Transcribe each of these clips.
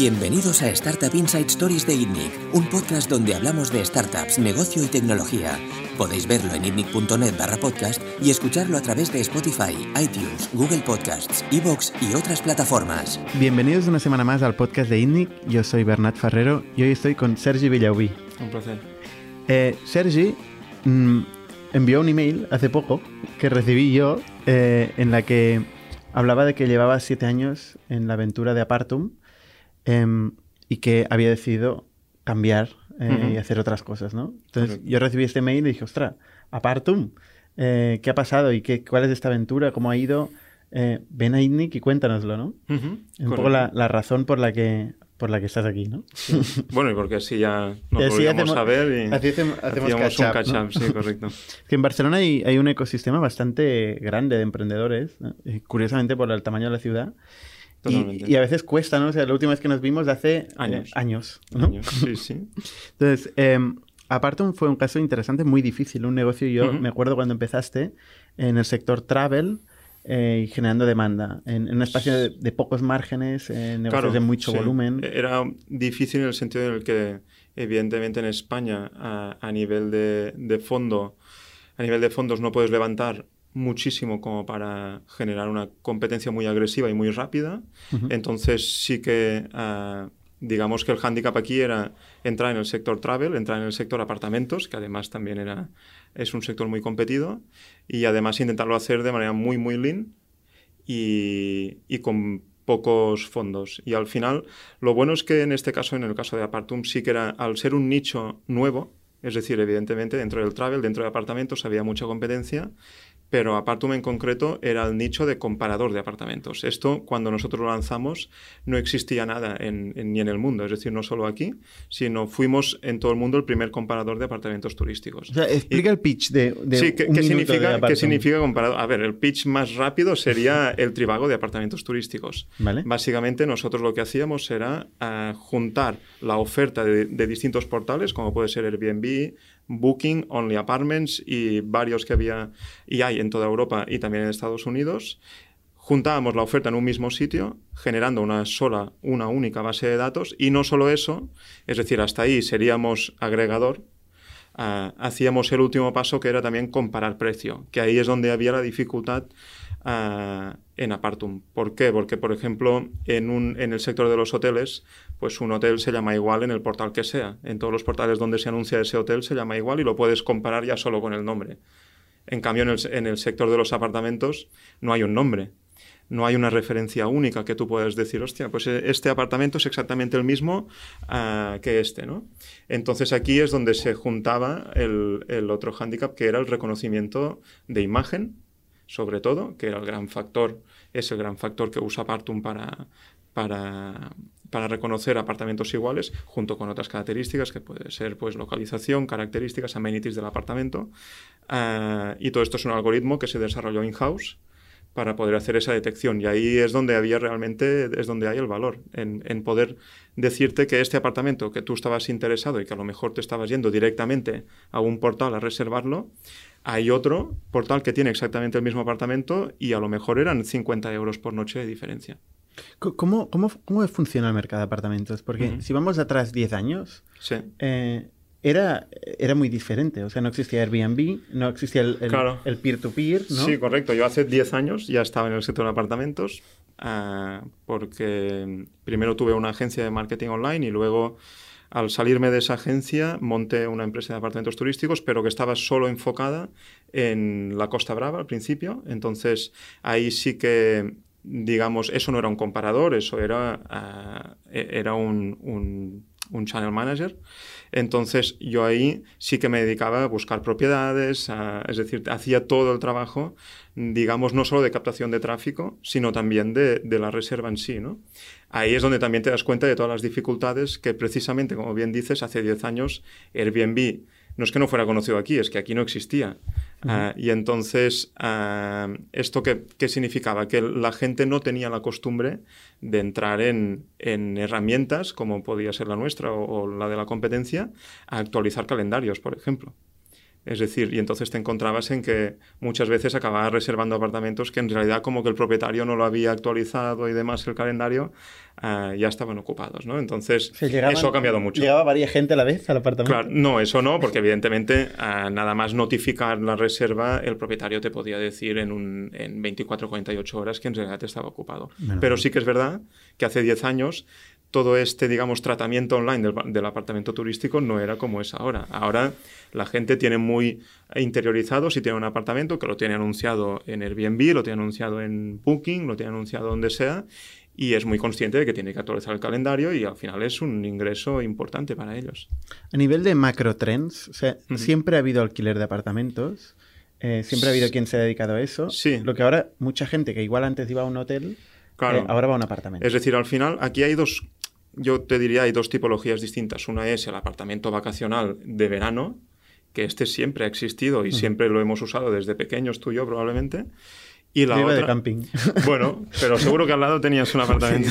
Bienvenidos a Startup Inside Stories de ITNIC, un podcast donde hablamos de startups, negocio y tecnología. Podéis verlo en itnic.net barra podcast y escucharlo a través de Spotify, iTunes, Google Podcasts, Evox y otras plataformas. Bienvenidos una semana más al podcast de ITNIC. Yo soy Bernat Ferrero y hoy estoy con Sergi Villaubí. Un placer. Eh, Sergi mm, envió un email hace poco que recibí yo eh, en la que hablaba de que llevaba siete años en la aventura de Apartum em, y que había decidido cambiar eh, y hacer otras cosas, ¿no? Entonces Correcto. yo recibí este mail y dije, ostra, Apartum, eh, ¿qué ha pasado y qué, cuál es esta aventura? ¿Cómo ha ido? Ven a ITNIC y cuéntanoslo, ¿no? Un poco la razón por la que por la que estás aquí, ¿no? Bueno, y porque así ya nos así hacemos- a ver y así hacemos- hacemos hacíamos catch-up, un catch-up, ¿no? sí, correcto. Que en Barcelona hay, hay un ecosistema bastante grande de emprendedores, ¿no? Y curiosamente por el tamaño de la ciudad. Y, a veces cuesta, ¿no? O sea, la última vez que nos vimos hace eh, Años. años ¿no? Años, Sí, sí. Entonces, eh, Apartum fue un caso interesante, muy difícil, un negocio. Yo me acuerdo cuando empezaste en el sector travel eh, y generando demanda, en, en un espacio de, de pocos márgenes, en negocios Claro, de mucho sí. volumen. Era difícil en el sentido en el que, evidentemente, en España, a, a nivel de, de fondo, a nivel de fondos no puedes levantar muchísimo como para generar una competencia muy agresiva y muy rápida. Entonces sí que ah, digamos que el hándicap aquí era entrar en el sector travel, entrar en el sector apartamentos, que además también era, es un sector muy competido, y además intentarlo hacer de manera muy, muy lean y, y con pocos fondos. Y al final, lo bueno es que en este caso, en el caso de Apartum, sí que era, al ser un nicho nuevo, es decir, evidentemente dentro del travel, dentro de apartamentos había mucha competencia, pero Apartum en concreto era el nicho de comparador de apartamentos. Esto, cuando nosotros lo lanzamos, no existía nada en- en- ni en el mundo, es decir, no solo aquí, sino fuimos en todo el mundo el primer comparador de apartamentos turísticos. O sea, explica el pitch de, de Sí, ¿qué, un qué minuto de significa, ¿qué significa comparado? A ver, el pitch más rápido sería el tribago de apartamentos turísticos. ¿Vale? Básicamente nosotros lo que hacíamos era ah, juntar la oferta de, de distintos portales, como puede ser Airbnb, Booking, Only Apartments y varios que había y hay en toda Europa y también en Estados Unidos. Juntábamos la oferta en un mismo sitio, generando una sola, una única base de datos y no solo eso, es decir, hasta ahí seríamos agregador, ah, hacíamos el último paso que era también comparar precio, que ahí es donde había la dificultad ah, en Apartum. ¿Por qué? Porque, por ejemplo, en, un, en el sector de los hoteles, pues un hotel se llama igual en el portal que sea. En todos los portales donde se anuncia ese hotel se llama igual y lo puedes comparar ya solo con el nombre. En cambio, en el, en el sector de los apartamentos no hay un nombre. No hay una referencia única que tú puedas decir, hostia, pues eh, este apartamento es exactamente el mismo ah, que este, ¿no? Entonces aquí es donde se juntaba el, el otro hándicap, que era el reconocimiento de imagen, sobre todo, que era el gran factor, es el gran factor que usa Partum para, para, para reconocer apartamentos iguales, junto con otras características que puede ser pues localización, características, amenities del apartamento. Ah, y todo esto es un algoritmo que se desarrolló in-house para poder hacer esa detección. Y ahí es donde había realmente, es donde hay el valor, en, en poder decirte que este apartamento que tú estabas interesado y que a lo mejor te estabas yendo directamente a un portal a reservarlo, hay otro portal que tiene exactamente el mismo apartamento y a lo mejor eran 50 euros por noche de diferencia. ¿Cómo, cómo, cómo funciona el mercado de apartamentos? Porque Ujú. si vamos atrás 10 años, Sí. eh, era, era muy diferente. O sea, no existía Airbnb, no existía el, el, Claro. el peer-to-peer, ¿no? Sí, correcto. Yo hace 10 años ya estaba en el sector de apartamentos ah, porque primero tuve una agencia de marketing online y luego al salirme de esa agencia monté una empresa de apartamentos turísticos, pero que estaba solo enfocada en la Costa Brava al principio. Entonces ahí sí que, digamos, eso no era un comparador, eso era, ah, e- era un, un- channel manager. Entonces yo ahí sí que me dedicaba a buscar propiedades, es decir, hacía todo el trabajo, digamos, no solo de captación de tráfico, sino también de, de la reserva en sí, ¿no? Ahí es donde también te das cuenta de todas las dificultades que precisamente, como bien dices, hace 10 años Airbnb no es que no fuera conocido aquí, es que aquí no existía. Ah, y entonces, ah, ¿esto qué, qué significaba? Que la gente no tenía la costumbre de entrar en, en herramientas, como podía ser la nuestra o, o la de la competencia, a actualizar calendarios, por ejemplo. Es decir, y entonces te encontrabas en que muchas veces acababas reservando apartamentos que en realidad como que el propietario no lo había actualizado y demás el calendario, uh, ya estaban ocupados, ¿no? Entonces, llegaban, eso ha cambiado mucho. ¿Llegaba varias gente a la vez al apartamento? Claro, no, eso no, porque evidentemente uh, nada más notificar la reserva, el propietario te podía decir en, un, en 24 48 horas que en realidad estaba ocupado. Bueno. Pero sí que es verdad que hace 10 años todo este, digamos, tratamiento online del, del, apartamento turístico no era como es ahora. Ahora la gente tiene muy interiorizado si tiene un apartamento que lo tiene anunciado en Airbnb, lo tiene anunciado en Booking, lo tiene anunciado donde sea y es muy consciente de que tiene que actualizar el calendario y al final es un ingreso importante para ellos. A nivel de macro trends, o sea, -huh. siempre ha habido alquiler de apartamentos. Eh, siempre ha habido quien se ha dedicado a eso. Sí. Lo que ahora, mucha gente que igual antes iba a un hotel, Claro. eh, ahora va a un apartamento. Es decir, al final aquí hay dos, yo te diría, hay dos tipologías distintas. Una es el apartamento vacacional de verano, que este siempre ha existido y siempre lo hemos usado desde pequeños, tú y yo probablemente. Y la Yo iba otra... de camping. Bueno, pero seguro que al lado tenías un apartamento.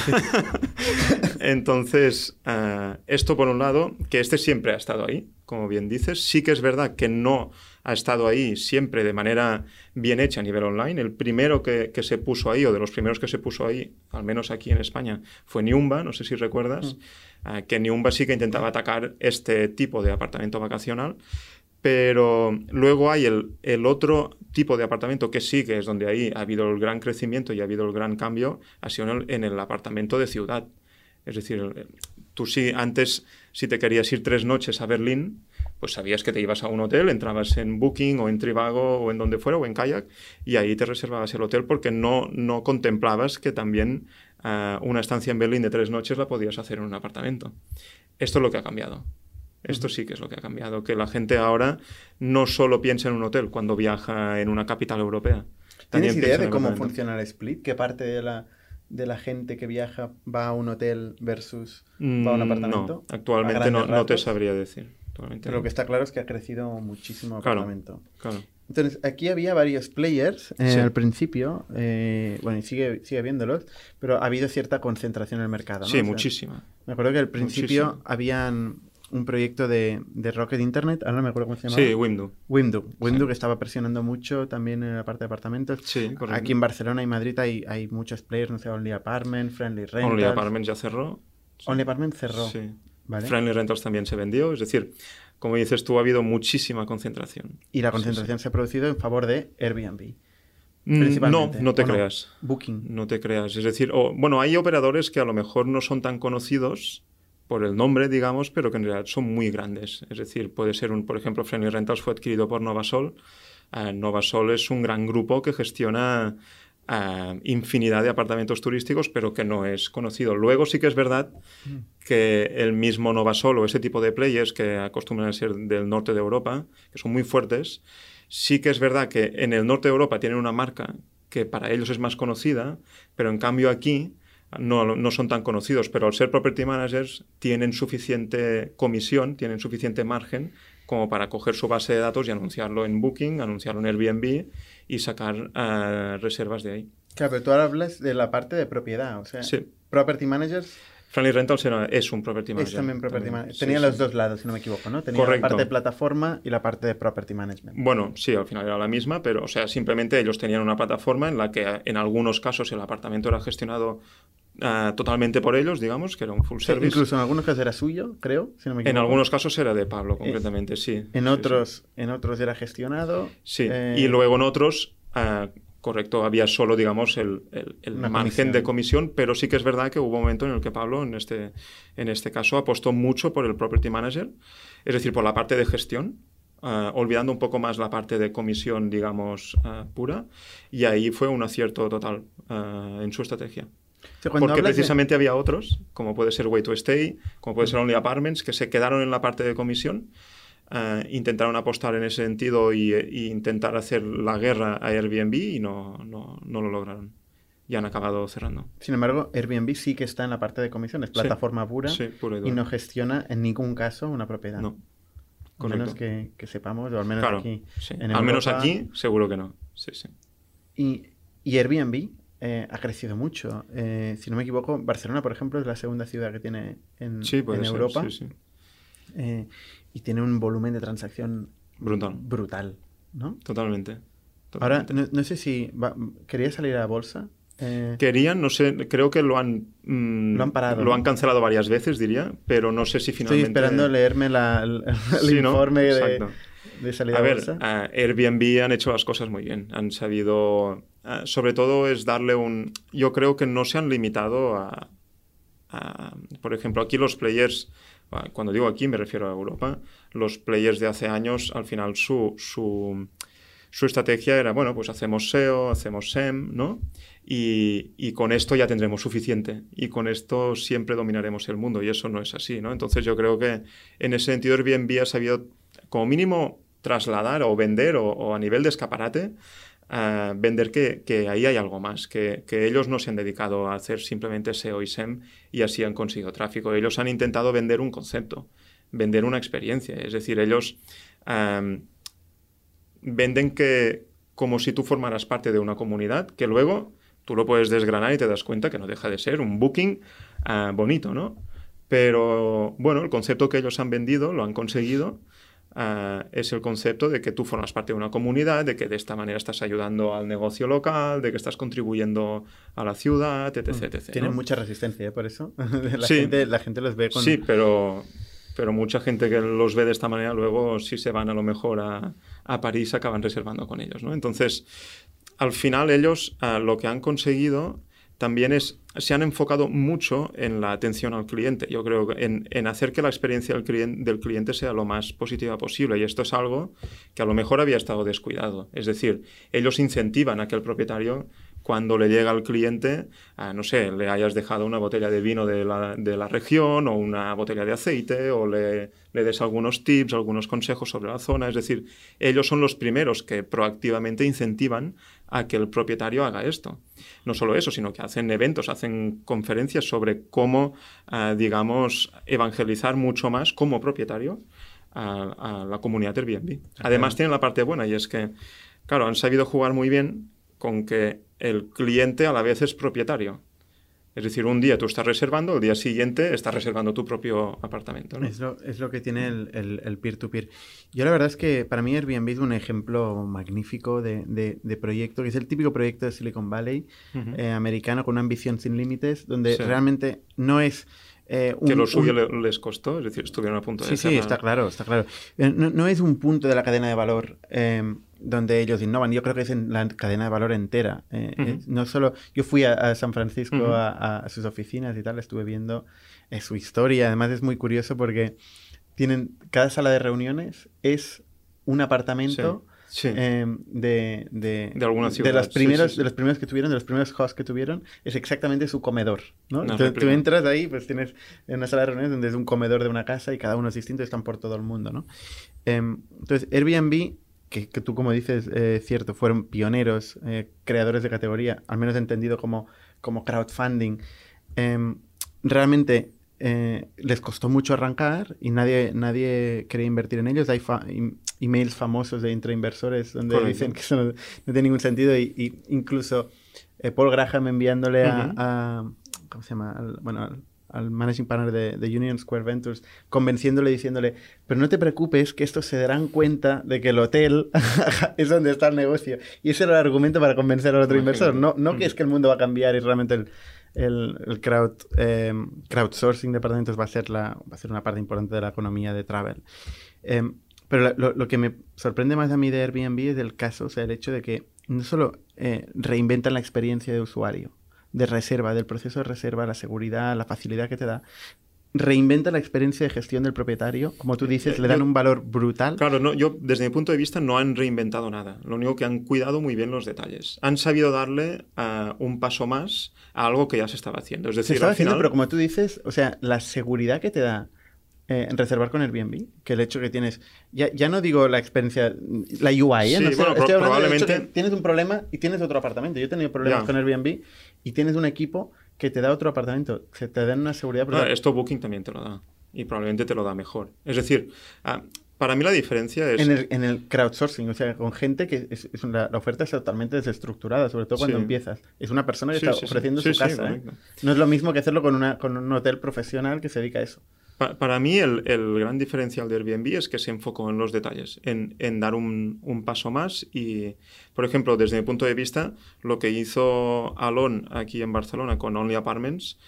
Entonces, uh, esto por un lado, que este siempre ha estado ahí, como bien dices. Sí que es verdad que no ha estado ahí siempre de manera bien hecha a nivel online. El primero que, que, se puso ahí, o de los primeros que se puso ahí, al menos aquí en España, fue Niumba, no sé si recuerdas, mm. uh, que Niumba sí que intentaba atacar este tipo de apartamento vacacional. Pero luego hay el, otro tipo de apartamento que sí, que es donde ahí ha habido el gran crecimiento y ha habido el gran cambio, ha sido en el, en el apartamento de ciudad. Es decir, tú sí, antes, si te querías ir tres noches a Berlín, pues sabías que te ibas a un hotel, entrabas en Booking o en Trivago o en donde fuera o en Kayak y ahí te reservabas el hotel porque no, no contemplabas que también uh, una estancia en Berlín de tres noches la podías hacer en un apartamento. Esto es lo que ha cambiado. Esto sí que es lo que ha cambiado, que la gente ahora no solo piensa en un hotel cuando viaja en una capital europea. ¿Tienes idea de cómo funciona el split? ¿Qué parte de la, de la gente que viaja va a un hotel versus va a un apartamento? No, actualmente no, no, te sabría decir. Pero lo que está claro es que ha crecido muchísimo el claro, apartamento. Claro. Entonces, aquí había varios players eh, sí. al principio, eh, bueno, y sigue, sigue habiéndolos, pero ha habido cierta concentración en el mercado. ¿no? Sí, o sea, muchísima. Me acuerdo que al principio muchísima. habían un proyecto de, de, Rocket Internet, ahora no me acuerdo cómo se llamaba. Sí. Window, Window sí. que estaba presionando mucho también en la parte de apartamentos. Sí, correcto. Aquí en Barcelona y Madrid hay, hay muchos players, no sé, Only Apartment, Friendly Rentals. Only Apartment ya cerró. Only Apartment cerró. Sí. ¿Vale? Friendly Rentals también se vendió, es decir, como dices tú, ha habido muchísima concentración. Y la concentración sí, se ha producido en favor de Airbnb. No, no te creas. No? Booking. No te creas. Es decir, oh, bueno, hay operadores que a lo mejor no son tan conocidos por el nombre, digamos, pero que en realidad son muy grandes. Es decir, puede ser un, por ejemplo, Friendly Rentals fue adquirido por Novasol. Uh, Novasol es un gran grupo que gestiona uh, infinidad de apartamentos turísticos, pero que no es conocido. Luego sí que es verdad mm. que el mismo Novasol o ese tipo de players que acostumbran a ser del norte de Europa, que son muy fuertes, sí que es verdad que en el norte de Europa tienen una marca que para ellos es más conocida, pero en cambio aquí no, no, son tan conocidos, pero al ser property managers tienen suficiente comisión, tienen suficiente margen como para coger su base de datos y anunciarlo en Booking, anunciarlo en Airbnb y sacar uh, reservas de ahí. Claro, pero tú ahora hablas de la parte de propiedad, o sea, sí. property managers Friendly Rentals era, es un property manager. Es también property manager. Tenía sí, los sí. dos lados, si no me equivoco, ¿no? Tenía Correcto. la parte de plataforma y la parte de property management. Bueno, sí, al final era la misma, pero, o sea, simplemente ellos tenían una plataforma en la que en algunos casos el apartamento era gestionado uh, totalmente por ellos, digamos, que era un full service. incluso en algunos casos era suyo, creo, si no me equivoco. En algunos casos era de Pablo, concretamente, eh, sí. En otros, en otros era gestionado. Sí, eh... y luego en otros... Uh, correcto, había solo, digamos, el, el, el margen comisión. de comisión, pero sí que es verdad que hubo un momento en el que Pablo, en este, en este caso, apostó mucho por el property manager, es decir, por la parte de gestión, uh, olvidando un poco más la parte de comisión, digamos, uh, pura, y ahí fue un acierto total uh, en su estrategia. Sí, Porque precisamente de... había otros, como puede ser Way to Stay, como puede ser Only Apartments, que se quedaron en la parte de comisión, Uh, intentaron apostar en ese sentido y, y, intentar hacer la guerra a Airbnb y no, no, no, lo lograron. Y han acabado cerrando. Sin embargo, Airbnb sí que está en la parte de comisiones, plataforma sí, pura, sí, pura y, y, no gestiona en ningún caso una propiedad. No. Al menos que, que, sepamos, o al menos claro, aquí. Sí. En al menos aquí, seguro que no. Sí, sí. Y, y Airbnb eh, ha crecido mucho. Eh, si no me equivoco, Barcelona, por ejemplo, es la segunda ciudad que tiene en, sí, en ser, Europa. Sí, eh, y tiene un volumen de transacción Brutal. brutal, ¿no? Totalmente. Ahora, no, no sé si va- quería salir a bolsa. Eh, Querían, no sé, creo que lo han... mm, Lo han parado, Lo han cancelado varias veces, diría, pero no sé si estoy finalmente... esperando leerme la- el, el Sí, ¿no? informe de, de salida A a ver, bolsa. a Airbnb han hecho las cosas muy bien. Han sabido. ah, sobre todo es darle un. Yo creo que no se han limitado a. a- por ejemplo, aquí los players. Cuando digo aquí me refiero a Europa. Los players de hace años, al final su. su su estrategia era, bueno, pues hacemos SEO, hacemos SEM, ¿no? Y, y con esto ya tendremos suficiente. Y con esto siempre dominaremos el mundo. Y eso no es así, ¿no? Entonces yo creo que en ese sentido Airbnb ha sabido, como mínimo, trasladar o vender o, o a nivel de escaparate, vender que, ahí hay algo más, que, ellos no se han dedicado a hacer simplemente SEO y SEM y así han conseguido tráfico. Ellos han intentado vender un concepto, vender una experiencia. Es decir, ellos venden que como si tú formaras parte de una comunidad, que luego tú lo puedes desgranar y te das cuenta que no deja de ser un booking ah, bonito, ¿no? Pero bueno, el concepto que ellos han vendido, lo han conseguido, es el concepto de que tú formas parte de una comunidad, de que de esta manera estás ayudando al negocio local, de que estás contribuyendo a la ciudad, etc. etc. Tienen ¿no? mucha resistencia, ¿eh? por eso. la, Sí. gente, la gente los ve con... Sí, pero, pero mucha gente que los ve de esta manera luego si se van a lo mejor a, a París acaban reservando con ellos, ¿no? Entonces, al final ellos lo que han conseguido también se han enfocado mucho en la atención al cliente. Yo creo en, en hacer que la experiencia del cliente, sea lo más positiva posible. Y esto es algo que a lo mejor había estado descuidado. Es decir, ellos incentivan a que el propietario cuando le llega al cliente, ah, no sé, le hayas dejado una botella de vino de la, región o una botella de aceite o le des algunos tips, algunos consejos sobre la zona. Es decir, ellos son los primeros que proactivamente incentivan a que el propietario haga esto. No solo eso, sino que hacen eventos, hacen conferencias sobre cómo, ah, digamos, evangelizar mucho más como propietario a, a la comunidad Airbnb. Además, tienen la parte buena y es que, claro, han sabido jugar muy bien con que el cliente a la vez es propietario. Es decir, un día tú estás reservando, el día siguiente estás reservando tu propio apartamento. ¿no? Es lo, es lo que tiene el, peer-to-peer. Yo la verdad es que para mí Airbnb es un ejemplo magnífico de, de- de proyecto, que es el típico proyecto de Silicon Valley eh, americano con una ambición sin límites, donde Sí. realmente no es... eh, que lo suyo un- les costó, es decir, estuvieron a punto de Sí, sí, está claro, está claro. Eh, No, no es un punto de la cadena de valor eh, donde ellos innovan, yo creo que es en la cadena de valor entera. Eh, no solo, yo fui a, a San Francisco a, a sus oficinas y tal, estuve viendo su historia. Además es muy curioso porque tienen cada sala de reuniones es un apartamento. Sí. Eh, de, de, De alguna ciudad, los sí, primeros sí, sí. de los primeros que tuvieron de los primeros hosts que tuvieron es exactamente su comedor ¿no? Una Entonces, tú entras ahí pues tienes una sala de reuniones donde es un comedor de una casa y cada uno es distinto y están por todo el mundo ¿no? Em, entonces Airbnb que, que tú como dices eh, cierto fueron pioneros eh, creadores de categoría al menos entendido como como crowdfunding em, realmente eh, les costó mucho arrancar y nadie, nadie quería invertir en ellos. Hay em- emails famosos de intrainversores donde Correcto. dicen que eso no, no tiene ningún sentido y, y incluso eh, Paul Graham enviándole a, Ujú. a- ¿cómo se llama? Al- bueno, al, al managing partner de, de Union Square Ventures, convenciéndole, diciéndole, pero no te preocupes, que estos se darán cuenta de que el hotel es donde está el negocio. Y ese era el argumento para convencer al otro Imagínate. inversor. No, no que es que el mundo va a cambiar y realmente el, el, el crowd, eh, crowdsourcing de apartamentos va a, ser la, va a ser una parte importante de la economía de travel. Eh, pero lo, lo que me sorprende más a mí de Airbnb es el caso, o sea, el hecho de que no solo eh, reinventan la experiencia de usuario, de reserva, del proceso de reserva, la seguridad, la facilidad que te da, reinventa la experiencia de gestión del propietario, como tú dices, le dan un valor brutal. Claro, no, yo desde mi punto de vista no han reinventado nada. Lo único que han cuidado muy bien los detalles. Han sabido darle ah, un paso más a algo que ya se estaba haciendo. Es Se decir, estaba al haciendo, pero como tú dices, o sea, la seguridad que te da eh, reservar con Airbnb, que el hecho que tienes, ya, ya no digo la experiencia, la UI, ¿eh? Sí, No sé, bueno, estoy hablando del hecho probablemente- que tienes un problema y tienes otro apartamento. Yo he tenido problemas Ya. con Airbnb y tienes un equipo que te da otro apartamento, que te dan una seguridad No, esto Booking también te lo da. Y probablemente te lo da mejor. Es decir, ah, para mí la diferencia es... En el, en el crowdsourcing, o sea, con gente que es, es una- la oferta está totalmente desestructurada, sobre todo cuando Sí. empiezas. Es una persona que Sí, está sí, ofreciendo su casa. ¿eh? No es lo mismo que hacerlo con, una, con un hotel profesional que se dedica a eso. Pa- para mí el, el gran diferencial de Airbnb es que se enfocó en los detalles, en, en dar un, un paso más y, por ejemplo, desde mi punto de vista, lo que hizo Alon aquí en Barcelona con Only Apartments,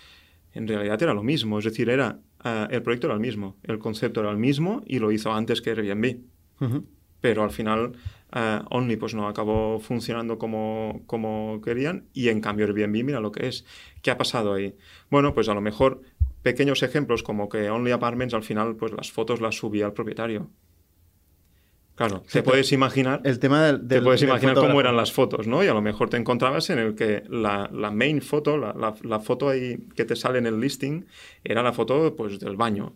en realidad era lo mismo, es decir, era, ah, el proyecto era el mismo, el concepto era el mismo y lo hizo antes que Airbnb Ujú. pero al final eh, Only pues no acabó funcionando como, como querían y en cambio Airbnb mira lo que es. ¿Qué ha pasado ahí? Bueno, pues a lo mejor pequeños ejemplos como que Only Apartments al final pues las fotos las subía el propietario. Claro, Sí, te puedes imaginar, El tema del, te puedes del imaginar cómo eran las fotos, ¿no? Y a lo mejor te encontrabas en el que la, la main foto, la, la- la foto ahí que te sale en el listing, era la foto pues del baño.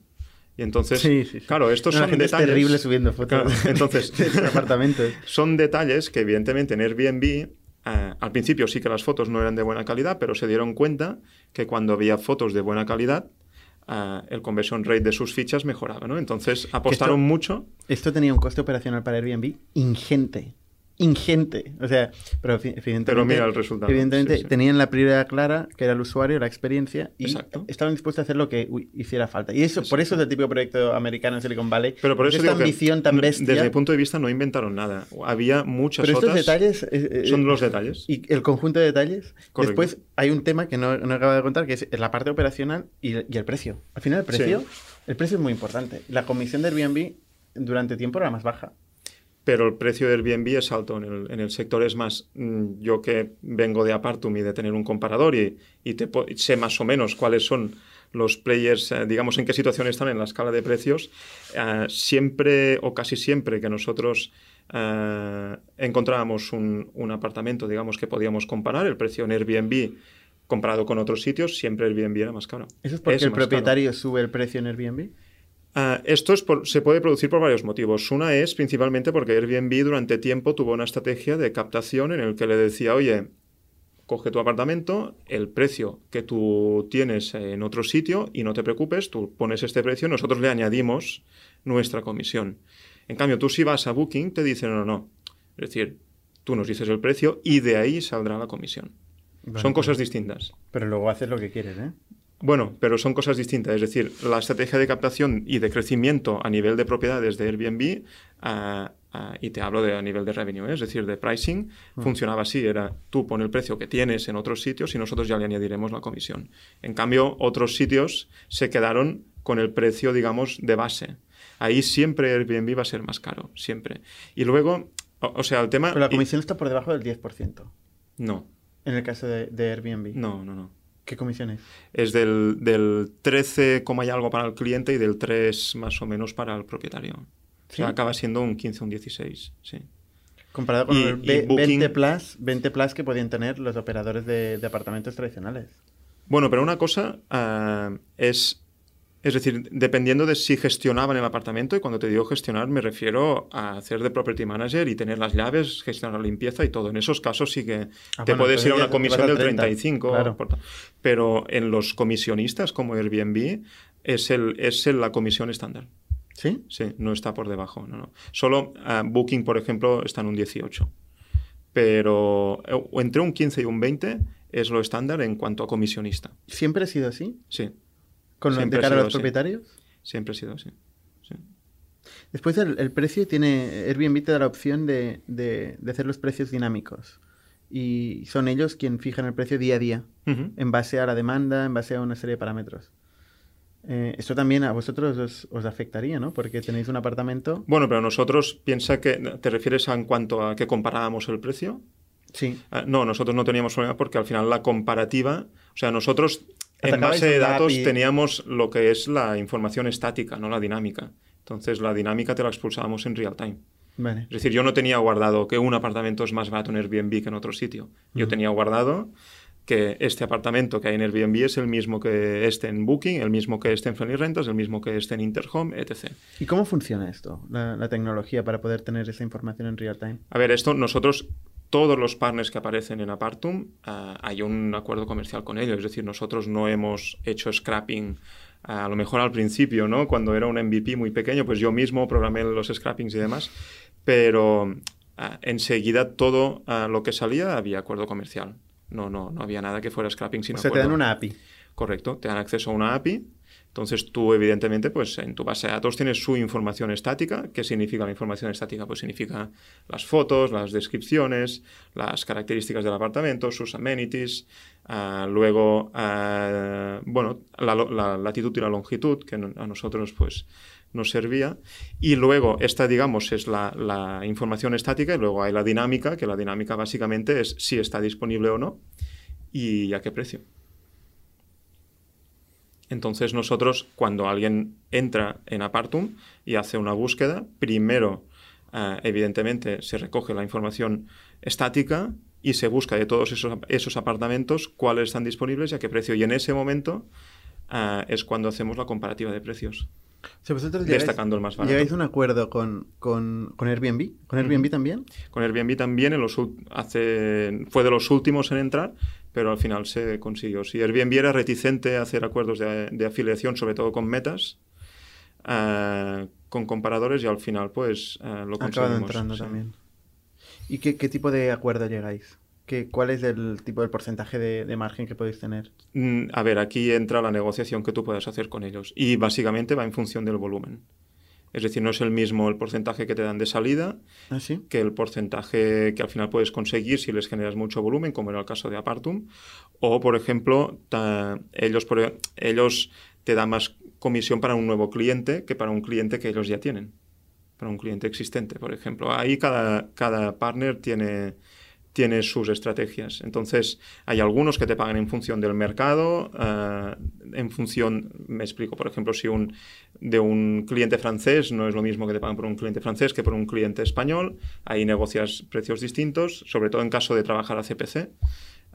Y entonces, Sí, sí, claro, estos No, son detalles. Es terrible subiendo fotos Claro, entonces, de apartamentos. son detalles que evidentemente en Airbnb eh, al principio sí que las fotos no eran de buena calidad, pero se dieron cuenta que cuando había fotos de buena calidad, eh, el conversion rate de sus fichas mejoraba, ¿no? Entonces apostaron mucho. Esto tenía un coste operacional para Airbnb ingente. Ingente. O sea, pero evi- evidentemente. Pero mira el resultado, Evidentemente sí, sí. tenían la prioridad clara, que era el usuario, la experiencia, y Exacto. estaban dispuestos a hacer lo que uy, hiciera falta. Y eso, por eso es el típico proyecto americano en Silicon Valley. Pero por eso esta ambición tan bestia. Desde mi punto de vista no inventaron nada. Había muchas pero estos detalles. eh, eh, son los detalles. Y el conjunto de detalles. Correcto. Después hay un tema que no, no acabo de contar, que es la parte operacional y, y el precio. Al final, el precio, Sí. el precio es muy importante. La comisión de Airbnb durante tiempo era más baja. Pero el precio de Airbnb es alto en el, en el sector. Es más, mm, yo que vengo de Apartum y de tener un comparador y, y te sé más o menos cuáles son los players, eh, digamos, en qué situación están en la escala de precios, eh, siempre o casi siempre que nosotros eh, encontrábamos un, un apartamento, digamos, que podíamos comparar, el precio en Airbnb comparado con otros sitios, siempre Airbnb era más caro. ¿Eso es porque el caro. propietario sube el precio en Airbnb? Ah, esto es por- se puede producir por varios motivos. Una es principalmente porque Airbnb durante tiempo tuvo una estrategia de captación en el que le decía, oye, coge tu apartamento, el precio que tú tienes en otro sitio y no te preocupes, tú pones este precio, nosotros le añadimos nuestra comisión. En cambio, tú si vas a Booking te dicen, no, no. Es decir, tú nos dices el precio y de ahí saldrá la comisión. Vale, Son cosas distintas. Pero luego haces lo que quieres, ¿eh? Bueno, pero son cosas distintas. Es decir, la estrategia de captación y de crecimiento a nivel de propiedades de Airbnb, ah, ah, y te hablo de a nivel de revenue, ¿eh? es decir, de pricing, funcionaba así. Era tú pon el precio que tienes en otros sitios y nosotros ya le añadiremos la comisión. En cambio, otros sitios se quedaron con el precio, digamos, de base. Ahí siempre Airbnb va a ser más caro, siempre. Y luego, o, o sea, el tema... Pero la y- comisión está por debajo del 10%. No, En el caso de, de Airbnb. no, no, no. ¿Qué comisión es? es del, del 13, coma y algo para el cliente y del 3 más o menos para el propietario. O ¿Sí? sea, acaba siendo un 15, un 16, sí. Comparado con Y- el y Booking- 20 plus, 20 plus que podían tener los operadores de, de apartamentos tradicionales. Bueno, pero una cosa ah, es, es decir, dependiendo de si gestionaban el apartamento, y cuando te digo gestionar me refiero a hacer de property manager y tener las llaves, gestionar la limpieza y todo. En esos casos sí que Ah, te bueno, puedes ir a una comisión del 30, 35. claro. pero en los comisionistas como Airbnb es, el, es el- la comisión estándar. ¿Sí? Sí, no está por debajo. No, no. Solo ah, Booking, por ejemplo, está en un 18. Pero eh, entre un 15 y un 20 es lo estándar en cuanto a comisionista. ¿Siempre ha sido así? Sí, ¿Con lo Siempre de cara a sido los así. propietarios? siempre ha sido así. Sí. Después el, el precio tiene... Airbnb te da la opción de, de- de hacer los precios dinámicos. Y son ellos quien fijan el precio día a día, en base a la demanda, en base a una serie de parámetros. Eh, esto también a vosotros os, os afectaría, ¿no? Porque tenéis un apartamento... Bueno, pero nosotros, piensa que, ¿te refieres a en cuanto a que comparábamos el precio? Sí. Ah, no, nosotros no teníamos problema porque al final la comparativa, o sea, nosotros en base de datos API. teníamos lo que es la información estática, no la dinámica. Entonces la dinámica te la expulsábamos en real time. Vale. Es decir, yo no tenía guardado que un apartamento es más barato en Airbnb que en otro sitio. Yo tenía guardado que este apartamento que hay en Airbnb es el mismo que este en Booking, el mismo que este en Friendly Rentas, el mismo que este en Interhome, etc. ¿Y cómo funciona esto, la, la tecnología, para poder tener esa información en real time? A ver, esto nosotros, todos los partners que aparecen en Apartum, ah, hay un acuerdo comercial con ellos. Es decir, nosotros no hemos hecho scrapping. ah, a lo mejor al principio, ¿no? Cuando era un MVP muy pequeño, pues yo mismo programé los scrappings y demás. Pero ah, enseguida todo ah, lo que salía había acuerdo comercial No, no, no había nada que fuera scrapping sin O sea, te dan una API. Correcto, te dan acceso a una API. Entonces tú, evidentemente, pues en tu base de datos tienes su información estática. ¿Qué significa la información estática? Pues significa las fotos, las descripciones, las características del apartamento, sus amenities, ah, luego, ah, bueno, la, latitud y la longitud, que a nosotros, pues, nos servía. Y luego, esta, digamos, es la, la información estática y luego hay la dinámica, que la dinámica básicamente es si está disponible o no y a qué precio. Entonces nosotros, cuando alguien entra en Apartum y hace una búsqueda, primero, eh, evidentemente, se recoge la información estática y se busca de todos esos, esos apartamentos cuáles están disponibles y a qué precio. Y en ese momento eh, es cuando hacemos la comparativa de precios, O sea, vosotros llegáis, destacando el más barato. llegáis a un acuerdo con, con, con Airbnb. ¿Con Airbnb también? Con Airbnb también en los, hace, fue de los últimos en entrar, pero al final se consiguió. Si Airbnb era reticente a hacer acuerdos de, de afiliación, sobre todo con metas, eh, con comparadores, y al final pues eh, lo conseguimos. entrando sí. también. ¿Y qué, qué tipo de acuerdo llegáis? ¿Qué, ¿Cuál es el tipo del porcentaje de, de margen que podéis tener? Mm, A ver, aquí entra la negociación que tú puedas hacer con ellos y básicamente va en función del volumen. Es decir, no es el mismo el porcentaje que te dan de salida ¿Ah, sí? que el porcentaje que al final puedes conseguir si les generas mucho volumen, como era el caso de Apartum. O, por ejemplo, ta- ellos, por- ellos te dan más comisión para un nuevo cliente que para un cliente que ellos ya tienen, para un cliente existente, por ejemplo. Ahí cada, cada partner tiene, tiene sus estrategias. Entonces, hay algunos que te pagan en función del mercado, ah, en función, me explico, por ejemplo, si un, de un cliente francés no es lo mismo que te pagan por un cliente francés que por un cliente español, ahí negocias precios distintos, sobre todo en caso de trabajar a CPC,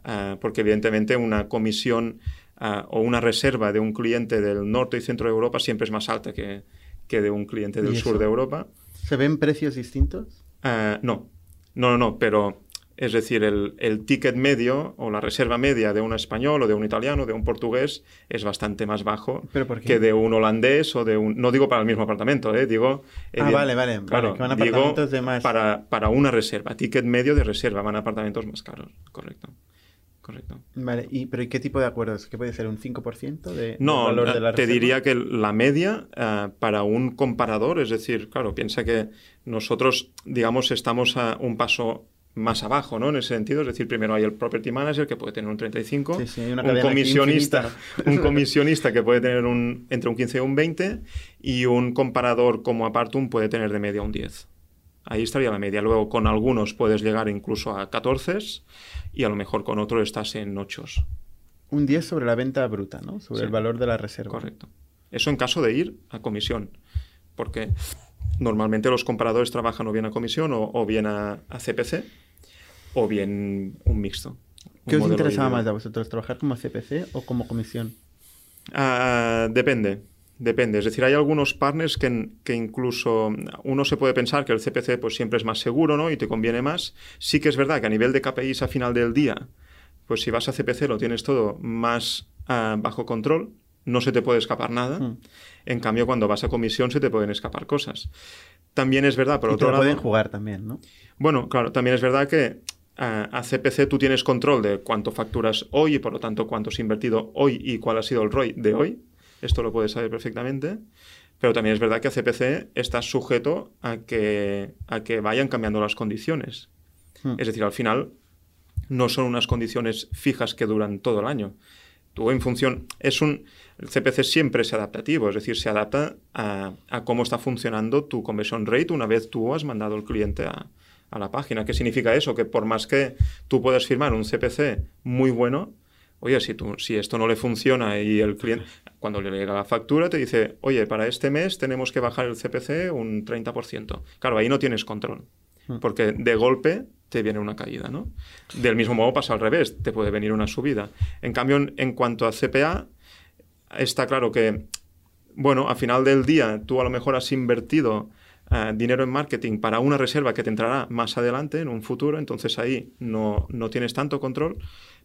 ah, porque evidentemente una comisión ah, o una reserva de un cliente del norte y centro de Europa siempre es más alta que, que de un cliente del ¿Y sur de Europa. ¿Se ven precios distintos? No, no, no, no, pero es decir, el, el ticket medio o la reserva media de un español o de un italiano, de un portugués, es bastante más bajo ¿Pero por qué? que de un holandés o de un... No digo para el mismo apartamento, ¿eh? digo... Ah, evident- vale, vale, vale, Claro, que van a digo apartamentos de más- Para, para una reserva, ticket medio de reserva, van a apartamentos más caros, correcto. Correcto. Vale, y, pero ¿y qué tipo de acuerdos? ¿Qué puede ser? ¿Un 5% de, del No, valor de la te diría que la media eh, para un comparador, es decir, claro, piensa que nosotros, digamos, estamos a un paso más abajo, ¿no? En ese sentido, es decir, primero hay el property manager que puede tener un 35, Sí, sí, hay una un comisionista, un comisionista que puede tener un, entre un 15 y un 20 y un comparador como Apartum puede tener de media un 10. Ahí estaría la media. Luego con algunos puedes llegar incluso a 14 y a lo mejor con otro estás en 8. Un 10 sobre la venta bruta, ¿no? Sobre Sí. el valor de la reserva. Correcto. Eso en caso de ir a comisión, porque normalmente los comparadores trabajan o bien a comisión o, o bien a, a CPC o bien un mixto. ¿Qué os interesaba más a vosotros? ¿Trabajar como CPC o como comisión? Ah, depende, depende. Es decir, hay algunos partners que, que incluso uno se puede pensar que el CPC pues, siempre es más seguro ¿no? y te conviene más. Sí que es verdad que a nivel de KPIs a final del día, pues si vas a CPC lo tienes todo más ah, bajo control, no se te puede escapar nada. Mm. En cambio, cuando vas a comisión se te pueden escapar cosas. También es verdad, por y te otro lo lado... pueden jugar también, ¿no? Bueno, claro, también es verdad que a CPC tú tienes control de cuánto facturas hoy y por lo tanto cuánto has invertido hoy y cuál ha sido el ROI de hoy. Esto lo puedes saber perfectamente. Pero también es verdad que a CPC estás sujeto a que, a que vayan cambiando las condiciones. Hmm. Es decir, al final no son unas condiciones fijas que duran todo el año. Tú en función, es un, el CPC siempre es adaptativo, es decir, se adapta a, a cómo está funcionando tu conversion rate una vez tú has mandado el cliente a, a la página. ¿Qué significa eso? Que por más que tú puedas firmar un CPC muy bueno, oye, si, tú, si esto no le funciona y el cliente, cuando le llega la factura, te dice, oye, para este mes tenemos que bajar el CPC un 30%. Claro, ahí no tienes control, porque de golpe te viene una caída, ¿no? Del mismo modo pasa al revés, te puede venir una subida. En cambio, en, en cuanto a CPA, está claro que, bueno, a final del día tú a lo mejor has invertido eh, dinero en marketing para una reserva que te entrará más adelante, en un futuro, entonces ahí no, no tienes tanto control,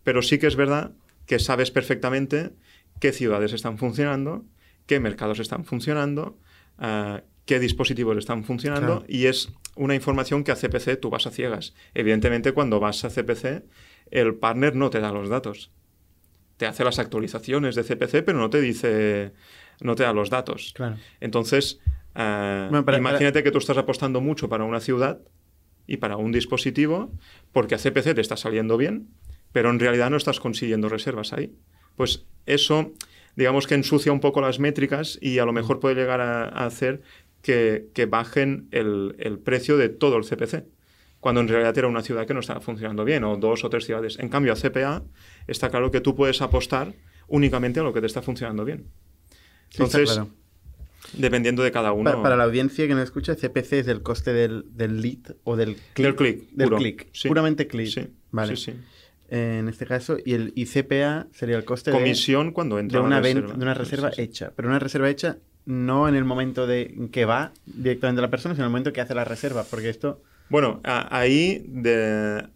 pero sí que es verdad que sabes perfectamente qué ciudades están funcionando, qué mercados están funcionando, eh, qué dispositivos están funcionando Claro. y es una información que a CPC tú vas a ciegas. Evidentemente cuando vas a CPC el partner no te da los datos. Te hace las actualizaciones de CPC, pero no te dice, no te da los datos. Claro. Entonces, Bueno, para- imagínate que tú estás apostando mucho para una ciudad y para un dispositivo porque a CPC te está saliendo bien, pero en realidad no estás consiguiendo reservas ahí. Pues eso, digamos que ensucia un poco las métricas y a lo mejor puede llegar a, a hacer que, que bajen el, el precio de todo el CPC, cuando en realidad era una ciudad que no estaba funcionando bien, o dos o tres ciudades. En cambio, a CPA está claro que tú puedes apostar únicamente a lo que te está funcionando bien. Sí, Entonces, claro. Dependiendo de cada uno. Pa- Para, la audiencia que no escucha, CPC es el coste del, del lead o del click. Del click, Del puro. click. Sí. Puramente click. Sí, Vale. sí, en este caso, y el y CPA sería el coste de- Comisión cuando entra de una, reserva. de una reserva hecha. Pero una reserva hecha no en el momento de que va directamente la persona, sino en el momento que hace la reserva. Porque esto, Bueno, a- ahí de-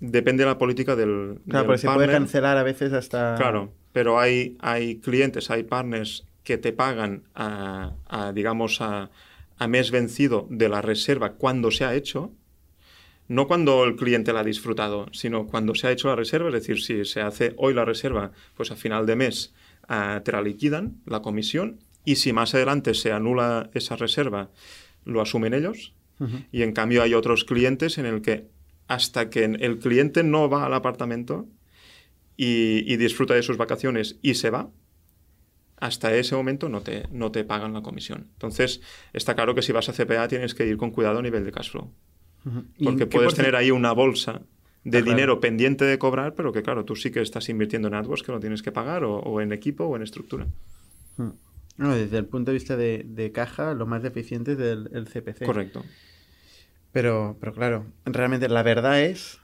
depende de la política del, claro, del porque se puede partner. cancelar a veces hasta... Claro, pero hay, hay clientes, hay partners que te pagan a, a, digamos, a, a mes vencido de la reserva cuando se ha hecho. No cuando el cliente la ha disfrutado, sino cuando se ha hecho la reserva, es decir, si se hace hoy la reserva, pues a final de mes ah, te la liquidan, la comisión, y si más adelante se anula esa reserva, lo asumen ellos. Y en cambio hay otros clientes en el que hasta que el cliente no va al apartamento y, y disfruta de sus vacaciones y se va, hasta ese momento no te, no te pagan la comisión. Entonces, está claro que si vas a CPA tienes que ir con cuidado a nivel de cash flow. Ujú. ¿Y Porque puedes tener ahí una bolsa de Ah, claro. dinero pendiente de cobrar, pero que claro, tú sí que estás invirtiendo en AdWords que lo tienes que pagar, o, o en equipo o en estructura. No, desde el punto de vista de, de caja, lo más deficiente es del el CPC. Correcto. Pero, pero claro, realmente la verdad es,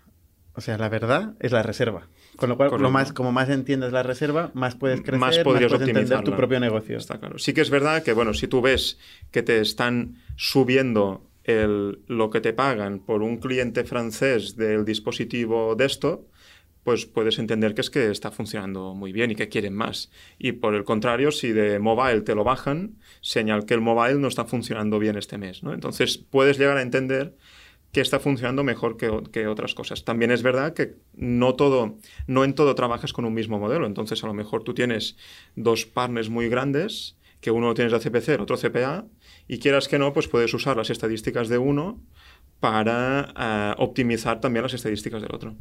o sea, la verdad es la reserva. Con lo cual, lo más, como más entiendes la reserva, más puedes crecer, más más, podrías puedes entender tu propio negocio. Está claro. Sí que es verdad que, bueno, si tú ves que te están subiendo el, lo que te pagan por un cliente francés del dispositivo desktop, pues puedes entender que es que está funcionando muy bien y que quieren más. Y por el contrario, si de mobile te lo bajan, señal que el mobile no está funcionando bien este mes. ¿no? Entonces puedes llegar a entender que está funcionando mejor que, que otras cosas. También es verdad que no todo, no en todo trabajas con un mismo modelo. Entonces, a lo mejor tú tienes dos partners muy grandes, que uno tienes de CPC, el otro CPA, y quieras que no, pues puedes usar las estadísticas de uno para ah, optimizar también las estadísticas del otro.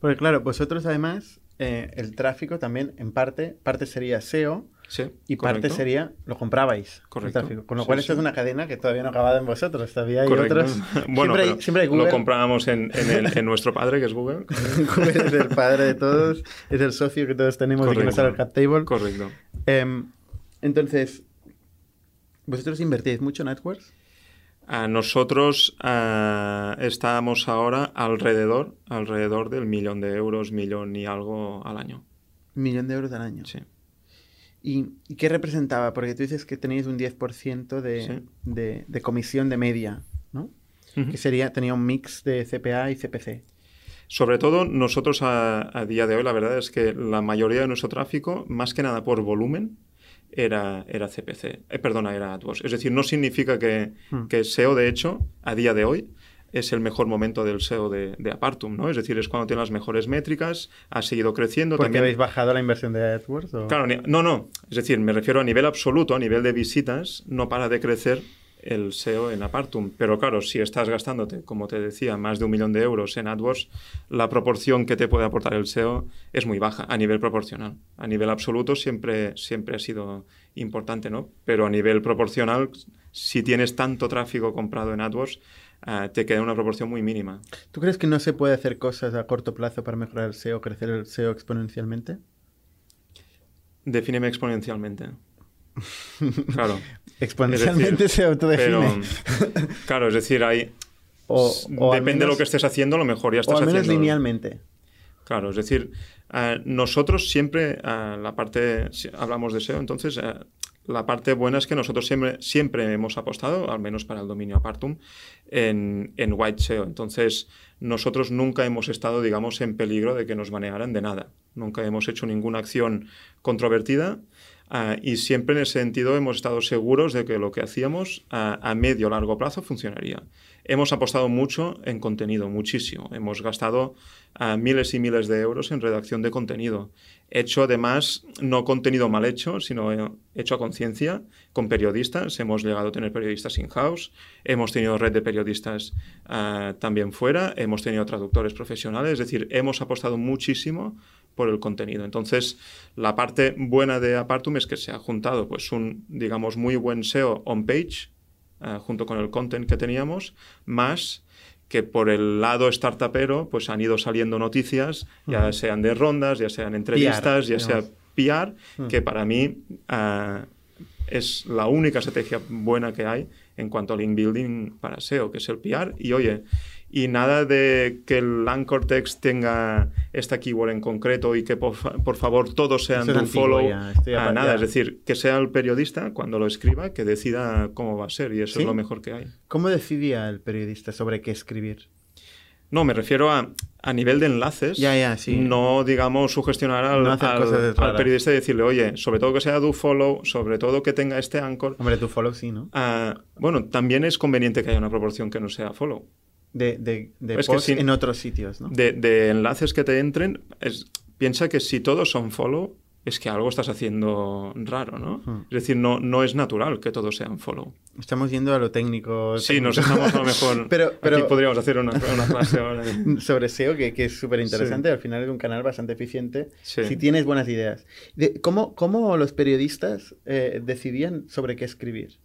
Porque claro, vosotros además, eh, el tráfico también, en parte, parte sería SEO Sí, y parte sería, lo comprabais. el Correcto. tráfico. Con lo Sí, cual, sí. esto es una cadena que todavía no ha acabado en vosotros. Todavía hay Correcto. otros. Bueno, siempre, hay, siempre hay Google. lo comprábamos en, en el- en nuestro padre, que es Google. Google es el padre de todos, es el socio que todos tenemos y que nos el cap table. Correcto. Em, entonces, ¿vosotros invertíais mucho en AdWords? A nosotros estamos ahora alrededor, alrededor del millón de euros, millón y algo al año. Millón de euros al año. Sí. ¿Y, y qué representaba? Porque tú dices que teníais un 10% de, Sí. de, de comisión de media, ¿no? Que sería, tenía un mix de CPA y CPC. Sobre todo nosotros a, a día de hoy, la verdad es que la mayoría de nuestro tráfico, más que nada por volumen, era, era CPC, eh, perdona, era AdWords. Es decir, no significa que, Hmm. que SEO, de hecho, a día de hoy, es el mejor momento del SEO de, de Apartum, ¿no? Es decir, es cuando tiene las mejores métricas, ha seguido creciendo. ¿Porque también... habéis bajado la inversión de AdWords? o? Claro, no, no. Es decir, me refiero a nivel absoluto, a nivel de visitas, no para de crecer el SEO en Apartum. Pero claro, si estás gastándote, como te decía, más de un millón de euros en AdWords, la proporción que te puede aportar el SEO es muy baja a nivel proporcional. A nivel absoluto siempre, siempre ha sido importante, ¿no? Pero a nivel proporcional, si tienes tanto tráfico comprado en AdWords, ah, te queda una proporción muy mínima. ¿Tú crees que no se puede hacer cosas a corto plazo para mejorar el SEO, crecer el SEO exponencialmente? Defíneme exponencialmente. Claro. Exponencialmente decir, se autodefine. Pero, claro, es decir, hay, o, o depende de lo que estés haciendo, a lo mejor ya O estás al menos haciendo. linealmente. Claro, es decir, eh, nosotros siempre, eh, la parte, si hablamos de SEO, entonces eh, la parte buena es que nosotros siempre, siempre hemos apostado, al menos para el dominio Apartum, en, en White SEO. Entonces, nosotros nunca hemos estado, digamos, en peligro de que nos banearan de nada. Nunca hemos hecho ninguna acción controvertida. Ah, y siempre en ese sentido hemos estado seguros de que lo que hacíamos a medio o largo plazo funcionaría. Hemos apostado mucho en contenido, muchísimo. Hemos gastado miles y miles de euros en redacción de contenido. Hecho además no contenido mal hecho, sino eh, hecho a conciencia con periodistas. Hemos llegado a tener periodistas in-house, hemos tenido red de periodistas ah, también fuera, hemos tenido traductores profesionales, es decir, hemos apostado muchísimo por el contenido. Entonces, la parte buena de Apartum es que se ha juntado pues un, digamos, muy buen SEO on-page eh, junto con el content que teníamos, más que por el lado startupero pues han ido saliendo noticias, ya sean de rondas, ya sean entrevistas, ya sea PR, que para mí uh, es la única estrategia buena que hay en cuanto al link building para SEO, que es el PR. Y oye, y nada de que el anchor text tenga esta keyword en concreto y que por, favor todos sean de un follow. a nada, es decir, que sea el periodista cuando lo escriba que decida cómo va a ser y eso es lo mejor que hay. ¿Cómo decidía el periodista sobre qué escribir? No, me refiero a, a nivel de enlaces. Ya, ya, sí. No, digamos, sugestionar al, al, periodista y decirle, oye, sobre todo que sea do follow, sobre todo que tenga este anchor. Hombre, do follow sí, ¿no? Ah, bueno, también es conveniente que haya una proporción que no sea follow de, de, de en otros sitios, ¿no? De, enlaces que te entren, es, piensa que si todos son follow, es que algo estás haciendo raro, ¿no? Hmm. Es decir, no, no es natural que todos sean follow. Estamos yendo a lo técnico. Sí, nos estamos a lo mejor... pero, pero... Aquí podríamos hacer una, una clase ahora. Sobre SEO, que, que es súper interesante. Al final es un canal bastante eficiente. Si tienes buenas ideas. ¿cómo, ¿Cómo los periodistas eh, decidían sobre qué escribir?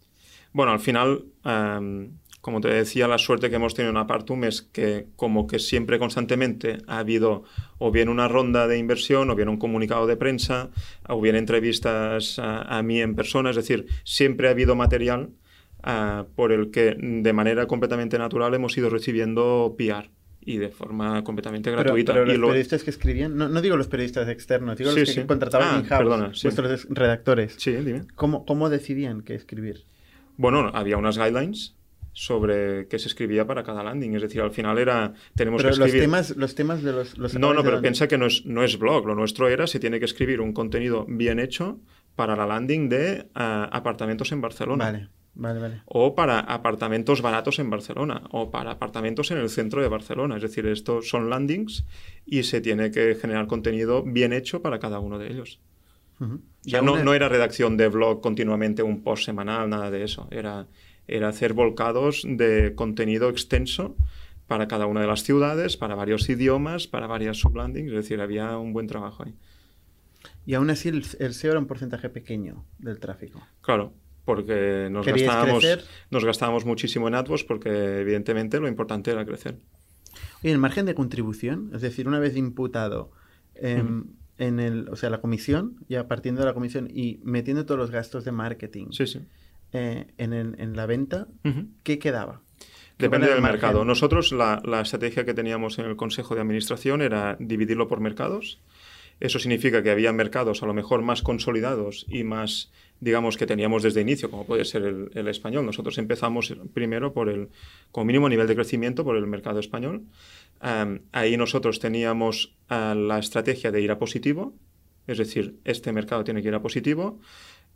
Bueno, al final... Em, como te decía, la suerte que hemos tenido en Apartum es que como que siempre constantemente ha habido o bien una ronda de inversión, o bien un comunicado de prensa, o bien entrevistas a, mí en persona, es decir, siempre ha habido material ah, por el que de manera completamente natural hemos ido recibiendo PR y de forma completamente gratuita. Pero, los periodistas que escribían, no, digo los periodistas externos, digo los que contrataban ah, in-house, vuestros redactores. Sí, dime. ¿Cómo, ¿Cómo decidían qué escribir? Bueno, había unas guidelines sobre qué se escribía para cada landing. Es decir, al final era, tenemos que escribir... Los temas, los temas de los... no, no, pero piensa que no es, no es blog. Lo nuestro era, se tiene que escribir un contenido bien hecho para la landing de ah, apartamentos en Barcelona. Vale. Vale, vale. O para apartamentos baratos en Barcelona, o para apartamentos en el centro de Barcelona. Es decir, estos son landings y se tiene que generar contenido bien hecho para cada uno de ellos. Ya no, no era redacción de blog continuamente, un post semanal, nada de eso. Era era hacer volcados de contenido extenso para cada una de las ciudades, para varios idiomas, para varias sublandings, es decir, había un buen trabajo ahí. Y aún así el, SEO era un porcentaje pequeño del tráfico. Claro, porque nos gastábamos, nos gastábamos muchísimo en AdWords porque evidentemente lo importante era crecer. Y el margen de contribución, es decir, una vez imputado em, en el, o sea, la comisión, ya partiendo de la comisión y metiendo todos los gastos de marketing. Sí, sí eh, en, la venta, ¿qué quedaba? Depende del mercado. Nosotros la, estrategia que teníamos en el Consejo de Administración era dividirlo por mercados. Eso significa que había mercados a lo mejor más consolidados y más, digamos, que teníamos desde inicio, como puede ser el, español. Nosotros empezamos primero por el, como mínimo nivel de crecimiento, por el mercado español. ahí nosotros teníamos ah, la estrategia de ir a positivo, es decir, este mercado tiene que ir a positivo.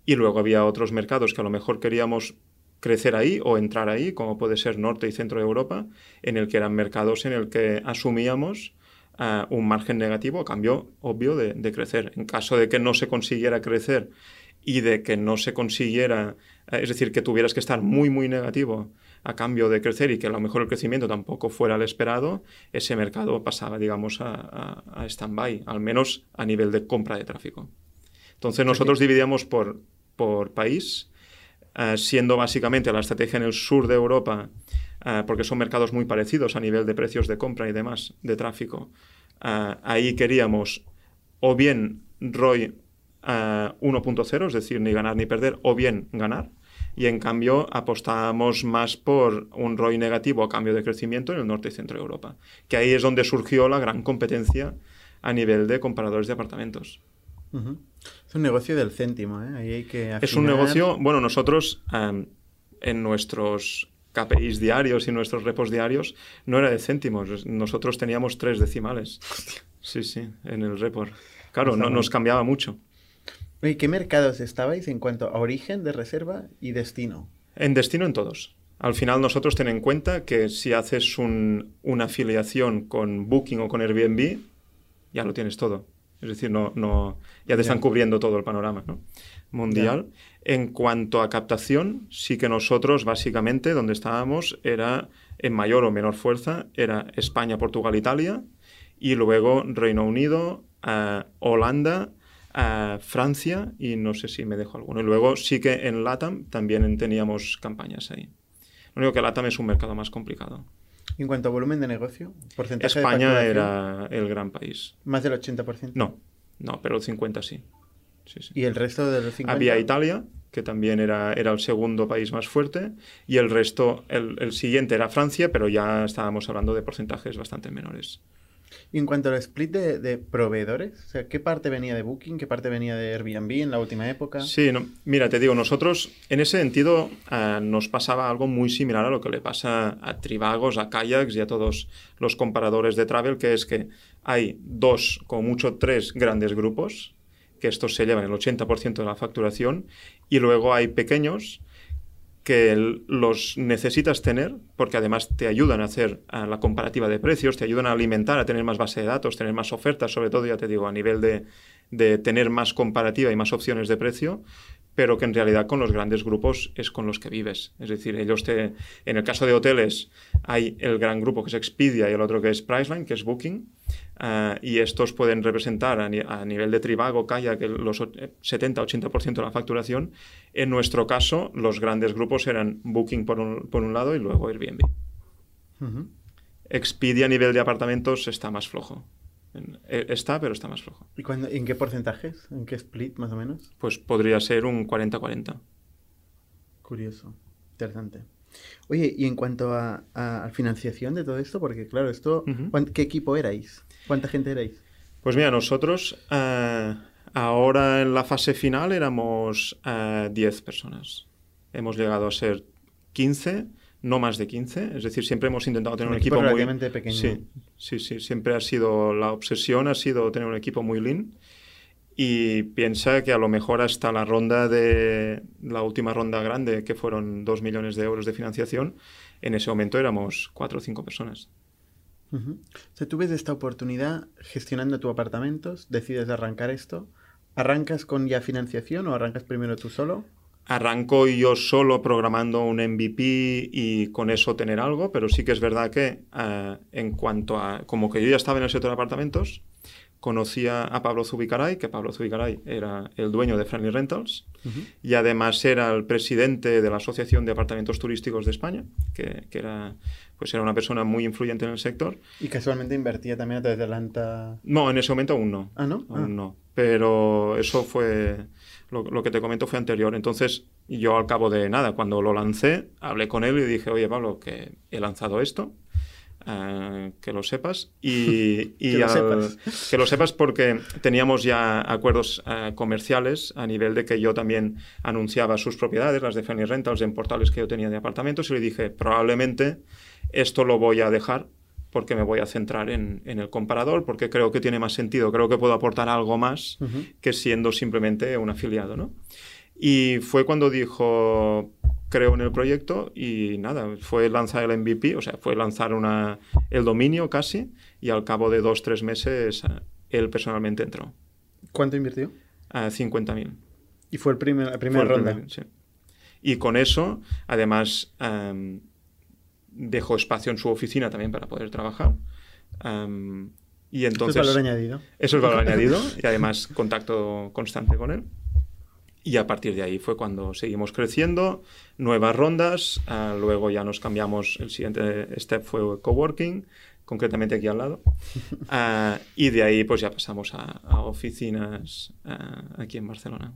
Y luego había otros mercados que a lo mejor queríamos crecer ahí o entrar ahí, como puede ser Norte y Centro de Europa, en el que eran mercados en el que asumíamos eh, un margen negativo a cambio obvio de, crecer. En caso de que no se consiguiera crecer y de que no se consiguiera, eh, es decir, que tuvieras que estar muy, muy negativo a cambio de crecer y que a lo mejor el crecimiento tampoco fuera el esperado, ese mercado pasaba, digamos, a, a stand-by, al menos a nivel de compra de tráfico. Entonces nosotros dividíamos por, por país, eh, siendo básicamente la estrategia en el sur de Europa, eh, porque son mercados muy parecidos a nivel de precios de compra y demás, de tráfico. Eh, ahí queríamos o bien ROI 1.0, es decir, ni ganar ni perder, o bien ganar. Y en cambio apostábamos más por un ROI negativo a cambio de crecimiento en el norte y centro de Europa. Que ahí es donde surgió la gran competencia a nivel de comparadores de apartamentos. Es un negocio del céntimo, ¿eh? Ahí hay que Es un negocio, bueno, nosotros en nuestros KPIs diarios y nuestros repos diarios no era de céntimos, nosotros teníamos tres decimales. Sí, sí, en el report. Claro, no, nos cambiaba mucho. Oye, ¿qué mercados estabais en cuanto a origen de reserva y destino? En destino en todos. Al final nosotros ten en cuenta que si haces un- una afiliación con Booking o con Airbnb, ya lo tienes todo. Es decir, no, no, ya te están cubriendo todo el panorama ¿no? mundial. En cuanto a captación, sí que nosotros básicamente donde estábamos era en mayor o menor fuerza, era España, Portugal, Italia y luego Reino Unido, eh, Holanda, eh, Francia y no sé si me dejo alguno. Y luego sí que en LATAM también teníamos campañas ahí. Lo único que LATAM es un mercado más complicado. En cuanto a volumen de negocio, porcentaje España era el gran país. más del 80%. No, no, pero el 50 sí. Sí, sí. Y el resto de los 50 Había Italia, que también era, era el segundo país más fuerte, y el resto, el, el siguiente era Francia, pero ya estábamos hablando de porcentajes bastante menores. Y en cuanto al split de, proveedores, ¿qué parte venía de Booking, qué parte venía de Airbnb en la última época? Sí, no, mira, te digo, nosotros en ese sentido eh, nos pasaba algo muy similar a lo que le pasa a Trivagos, a Kayaks y a todos los comparadores de travel, que es que hay dos, como mucho tres grandes grupos, que estos se llevan el 80% de la facturación, y luego hay pequeños que los necesitas tener porque además te ayudan a hacer la comparativa de precios, te ayudan a alimentar, a tener más base de datos, tener más ofertas, sobre todo, ya te digo, a nivel de, de tener más comparativa y más opciones de precio, pero que en realidad con los grandes grupos es con los que vives. Es decir, ellos te, en el caso de hoteles hay el gran grupo que es Expedia y el otro que es Priceline, que es Booking, ah, y estos pueden representar a, ni- a nivel de Trivago, Kayak, los o- 70-80% de la facturación. En nuestro caso, los grandes grupos eran Booking por un, por un lado y luego Airbnb. Expedia a nivel de apartamentos está más flojo. Eh, Está, pero está más flojo. ¿Y cuándo- en qué porcentajes? ¿En qué split, más o menos? Pues podría ser un 40-40. Curioso, interesante. Oye, y en cuanto a, a- financiación de todo esto, porque claro, esto, Ujú. ¿cuán- ¿qué equipo erais? ¿Cuánta gente erais? Pues mira, nosotros eh, ahora en la fase final éramos eh, 10 personas. Hemos llegado a ser 15, no más de 15. Es decir, siempre hemos intentado tener Un un, equipo equipo, muy... pequeño. Sí, sí, sí. Siempre ha sido la obsesión, ha sido tener un equipo muy lean. Y piensa que a lo mejor hasta la ronda de la última ronda grande, que fueron 2 millones de euros de financiación, en ese momento éramos 4 o 5 personas. Ujú. O sea, tú ves esta oportunidad gestionando tu apartamentos, decides arrancar esto, ¿arrancas con ya financiación o arrancas primero tú solo? Arranco yo solo programando un MVP y con eso tener algo, pero sí que es verdad que eh, en cuanto a, como que yo ya estaba en el sector de apartamentos, conocía a Pablo Zubicaray, que Pablo Zubicaray era el dueño de Friendly Rentals y además era el presidente de la Asociación de Apartamentos Turísticos de España, que, que era, pues era una persona muy influyente en el sector. Y casualmente invertía también a través de Atlanta. No, en ese momento aún no. Ah, ¿no? Aún Ah. no. Pero eso fue. Lo, lo que te comento fue anterior. Entonces, yo al cabo de nada, cuando lo lancé, hablé con él y dije, oye, Pablo, que he lanzado esto. Eh, que lo sepas y, y Que lo al- sepas. que lo sepas porque teníamos ya acuerdos eh, comerciales a nivel de que yo también anunciaba sus propiedades, las de Fanny Rentals, en portales que yo tenía de apartamentos y le dije, probablemente esto lo voy a dejar porque me voy a centrar en, en el comparador, porque creo que tiene más sentido, creo que puedo aportar algo más Ujú. que siendo simplemente un afiliado, ¿no? Y fue cuando dijo, creo en el proyecto y nada, fue lanzar el MVP, o sea, fue lanzar una, el dominio casi y al cabo de dos, tres meses eh, él personalmente entró ¿Cuánto invirtió? a 50.000. Y fue el primer, la primera Fue ronda. primer, sí. Y con eso, además, em, dejó espacio en su oficina también para poder trabajar. Em, y entonces... es valor añadido. Eso es valor añadido y además contacto constante con él. Y a partir de ahí fue cuando seguimos creciendo, nuevas rondas, ah, luego ya nos cambiamos, el siguiente step fue coworking, concretamente aquí al lado, Ah, y de ahí pues ya pasamos a, a oficinas ah, aquí en Barcelona.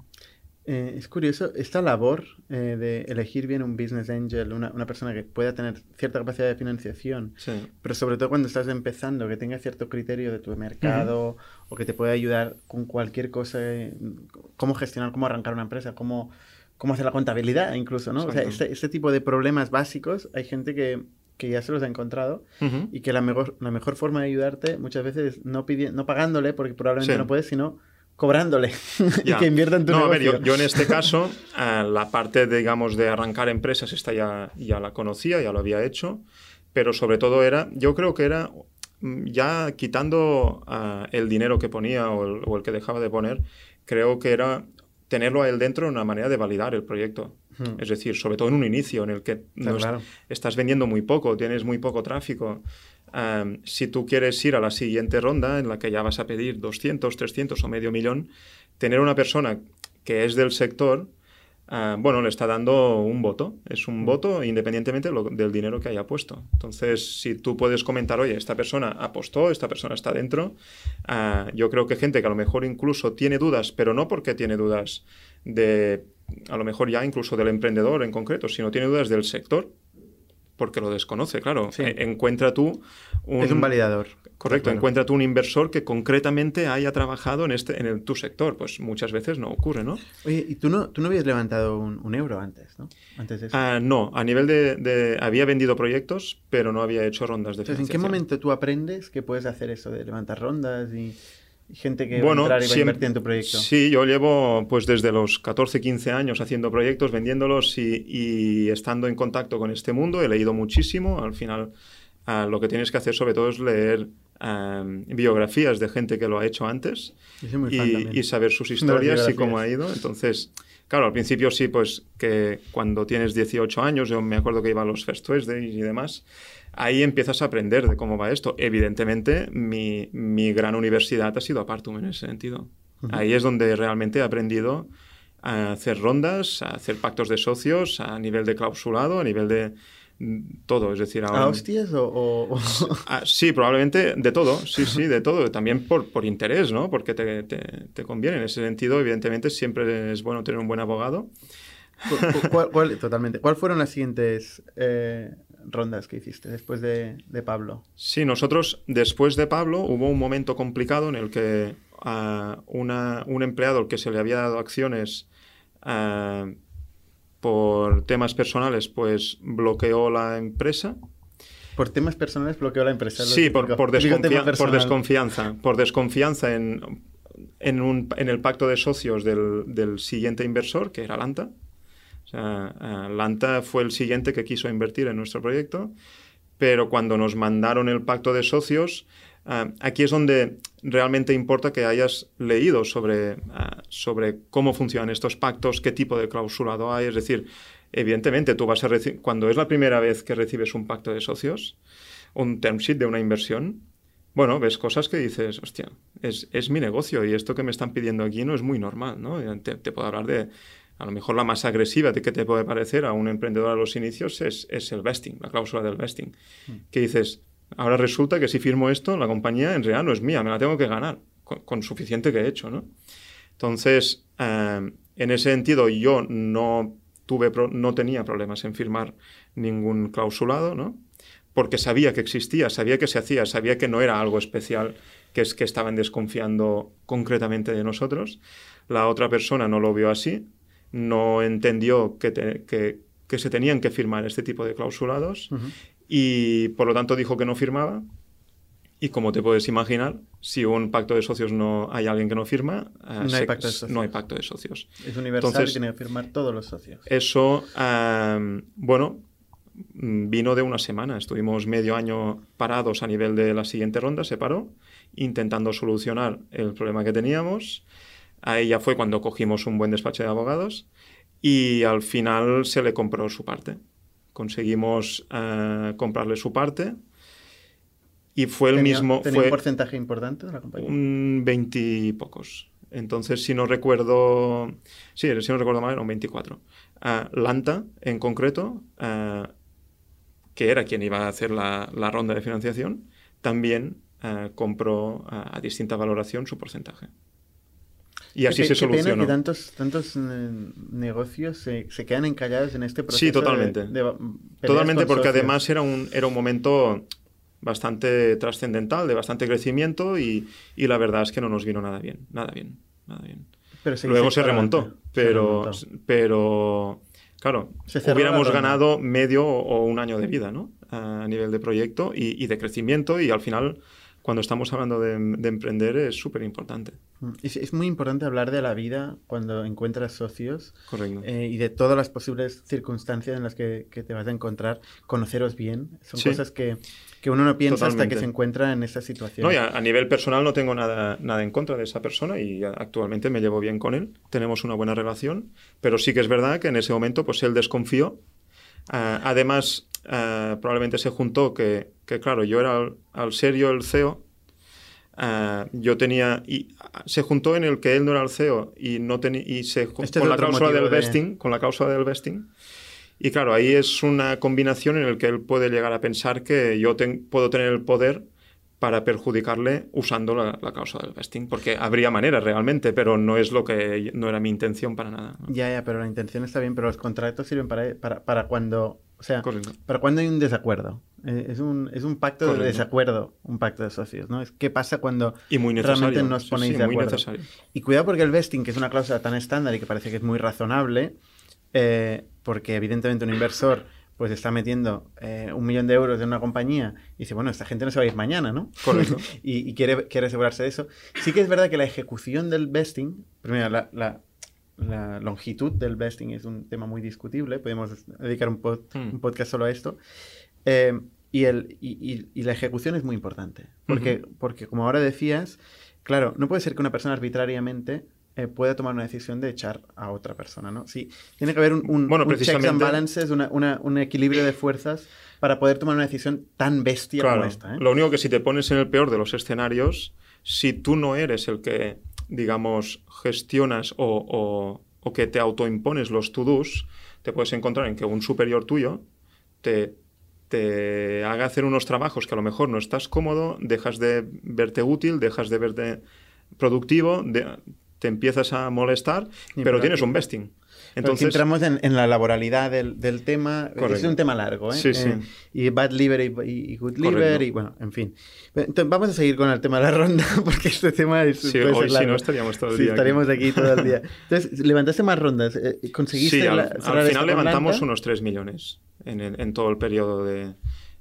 Eh, es curioso, esta labor eh, de elegir bien un business angel, una, una persona que pueda tener cierta capacidad de financiación, Sí. pero sobre todo cuando estás empezando, que tenga cierto criterio de tu mercado o que te pueda ayudar con cualquier cosa, eh, cómo gestionar, cómo arrancar una empresa, cómo, cómo hacer la contabilidad incluso, ¿no? O sea, este, este tipo de problemas básicos hay gente que, que ya se los ha encontrado Ujú. y que la mejor, la mejor forma de ayudarte muchas veces es no, pidi- no pagándole, porque probablemente Sí. no puedes, sino cobrándole y que invierta en tu no, negocio. A ver, yo, en este caso, eh, la parte, digamos, de arrancar empresas, esta ya, ya la conocía, ya lo había hecho, pero sobre todo era, yo creo que era mm, ya quitando uh, el dinero que ponía o el, o el, que dejaba de poner, creo que era tenerlo a él dentro una manera de validar el proyecto. Hmm. Es decir, sobre todo en un inicio en el que no claro. estás vendiendo muy poco, tienes muy poco tráfico. Um, si tú quieres ir a la siguiente ronda en la que ya vas a pedir 200, 300 o medio millón, tener una persona que es del sector, uh, bueno, le está dando un voto. Es un mm. voto independientemente lo, del dinero que haya puesto. Entonces, si tú puedes comentar, oye, esta persona apostó, esta persona está dentro, uh, yo creo que gente que a lo mejor incluso tiene dudas, pero no porque tiene dudas de, a lo mejor ya incluso del emprendedor en concreto, sino tiene dudas del sector, porque lo desconoce, claro. Sí. E encuentra tú un... Es un validador. Correcto, claro. encuentra tú un inversor que concretamente haya trabajado en, este, en el, tu sector. Pues muchas veces no ocurre, ¿no? Oye, y tú no, tú no habías levantado un, un euro antes, ¿no? Antes de eso. Uh, no, a nivel de, de, Había vendido proyectos, pero no había hecho rondas de Entonces, financiación. ¿En qué momento tú aprendes que puedes hacer eso de levantar rondas y gente que bueno, va a entrar y va a invertir en tu proyecto? Sí, yo llevo pues desde los 14, 15 años haciendo proyectos, vendiéndolos y, y estando en contacto con este mundo. He leído muchísimo. Al final, uh, lo que tienes que hacer sobre todo es leer um, biografías de gente que lo ha hecho antes y, y, saber sus historias y cómo ha ido. Entonces, claro, al principio sí, pues que cuando tienes 18 años, yo me acuerdo que iba a los First Tuesdays y demás, ahí empiezas a aprender de cómo va esto. Evidentemente, mi, mi gran universidad ha sido Apartum en ese sentido. Uh -huh. Ahí es donde realmente he aprendido a hacer rondas, a hacer pactos de socios a nivel de clausulado, a nivel de todo, es decir... Ahora, ¿A hostias o...? o... Ah, sí, probablemente de todo, sí, sí, de todo. También por, por interés, ¿no? Porque te, te, te, conviene. En ese sentido, evidentemente, siempre es bueno tener un buen abogado. ¿Cuál, cuál, totalmente. ¿Cuáles fueron las siguientes eh, rondas que hiciste después de, de, Pablo? Sí, nosotros, después de Pablo, hubo un momento complicado en el que a una, un empleado al que se le había dado acciones... Uh, por temas personales, pues bloqueó la empresa. ¿Por temas personales bloqueó la empresa? Sí, por, por, desconfia por, desconfianza. Por desconfianza en, en, un, en, el pacto de socios del, del, siguiente inversor, que era Lanta. O sea, uh, Lanta fue el siguiente que quiso invertir en nuestro proyecto, pero cuando nos mandaron el pacto de socios, Uh, aquí es donde realmente importa que hayas leído sobre, uh, sobre cómo funcionan estos pactos, qué tipo de clausulado hay. Es decir, evidentemente tú vas a recibir, cuando es la primera vez que recibes un pacto de socios, un term sheet de una inversión, bueno, ves cosas que dices, hostia, es, es mi negocio y esto que me están pidiendo aquí no es muy normal, ¿no? Te, te puedo hablar de, a lo mejor la más agresiva de que te puede parecer a un emprendedor a los inicios es, es el vesting, la cláusula del vesting, mm. que dices, Ahora resulta que si firmo esto, la compañía en realidad no es mía, me la tengo que ganar con, suficiente que he hecho, ¿no? Entonces, eh, en ese sentido, yo no, tuve no tenía problemas en firmar ningún clausulado, ¿no? Porque sabía que existía, sabía que se hacía, sabía que no era algo especial, que es que estaban desconfiando concretamente de nosotros. La otra persona no lo vio así, no entendió que, que, se tenían que firmar este tipo de clausulados y por lo tanto dijo que no firmaba. Y como te puedes imaginar, si un pacto de socios no hay alguien que no firma, uh, no, se, hay pacto de socios. no hay pacto de socios. Es universal Entonces, y tiene que firmar todos los socios. Eso, uh, bueno, vino de una semana. Estuvimos medio año parados a nivel de la siguiente ronda, se paró, intentando solucionar el problema que teníamos. Ahí ya fue cuando cogimos un buen despacho de abogados y al final se le compró su parte conseguimos uh, comprarle su parte y fue el ¿Tenía, mismo... ¿Tenía fue un porcentaje importante de la compañía? Un 20 y pocos. Entonces, si no recuerdo... Sí, si no recuerdo mal, era un 24. Uh, Lanta, en concreto, uh, que era quien iba a hacer la, la ronda de financiación, también compró a distinta valoración su porcentaje. Y así qué, se solucionó. Qué pena que tantos, tantos eh, negocios se, se, quedan encallados en este proceso. Sí, totalmente. De, de totalmente, porque socios. además era un, era un momento bastante trascendental, de bastante crecimiento y, y, la verdad es que no nos vino nada bien, nada bien, nada bien. Pero se Luego se remontó, pero, se remontó. pero claro, hubiéramos ganado medio o un año de vida, ¿no? A nivel de proyecto y, y de crecimiento y al final, cuando estamos hablando de, de emprender, es súper importante. Mm, Es, es muy importante hablar de la vida cuando encuentras socios Correcto. eh, y de todas las posibles circunstancias en las que, que te vas a encontrar, conoceros bien. Son Sí. cosas que, que uno no piensa hasta que Totalmente. se encuentra en esa situación. No, y a, a nivel personal no tengo nada, nada en contra de esa persona y actualmente me llevo bien con él. Tenemos una buena relación, pero sí que es verdad que en ese momento pues él desconfió. Ah, además, ah, probablemente se juntó que, que, claro, yo era al, al serio el CEO. ah, yo tenía y se juntó en el que él no era el CEO y no tenía y se Este es con la cláusula del de- vesting con la cláusula del vesting y claro, ahí es una combinación en la que él puede llegar a pensar que yo ten- puedo tener el poder para perjudicarle usando la, la causa del vesting, porque habría maneras realmente, pero no es lo que no era mi intención para nada. ¿no? Ya, ya, pero la intención está bien, pero los contratos sirven para, para, para cuando, o sea, Correcto. para cuando hay un desacuerdo. Eh, es, un, es un pacto de desacuerdo, un pacto de socios, ¿no? Es qué pasa cuando Y muy realmente os Sí, ponéis sí, de acuerdo. necesario. Y cuidado porque el vesting, que es una cláusula tan estándar y que parece que es muy razonable, eh, porque evidentemente un inversor pues está metiendo eh, un millón de euros en una compañía y dice, bueno, esta gente no se va a ir mañana, ¿no? Correcto. y y quiere, quiere asegurarse de eso. Sí que es verdad que la ejecución del vesting, primero, la, la- la longitud del vesting es un tema muy discutible, podemos dedicar un, pod- un podcast solo a esto. Eh, y, el, y, y- y la ejecución es muy importante, porque, porque como ahora decías, claro, no puede ser que una persona arbitrariamente eh, pueda tomar una decisión de echar a otra persona, ¿no? Sí, tiene que haber un, un, Bueno, un checks and balances, una- una- un equilibrio de fuerzas para poder tomar una decisión tan bestia Claro, como esta. ¿eh? Lo único que si te pones en el peor de los escenarios, si tú no eres el que, digamos, gestionas o, o- o que te autoimpones los to-dos, te puedes encontrar en que un superior tuyo te, te haga hacer unos trabajos que a lo mejor no estás cómodo, dejas de verte útil, dejas de verte productivo, de- te empiezas a molestar, Y pero tienes aquí- un vesting. Entonces, Entonces, entramos en, en la laboralidad del, del tema. Es Correcto. un tema largo, ¿eh? Sí, sí. Eh, y bad liver y, y- good liver Correcto. y bueno, en fin. Entonces, vamos a seguir con el tema de la ronda porque este tema es Sí, hoy si no estaríamos todo el Sí, día aquí. estaríamos aquí. todo el día. Entonces, levantaste más rondas. eh, ¿Conseguiste Sí, al, la- al final levantamos Lanta? unos 3 millones en, el- en todo el periodo de,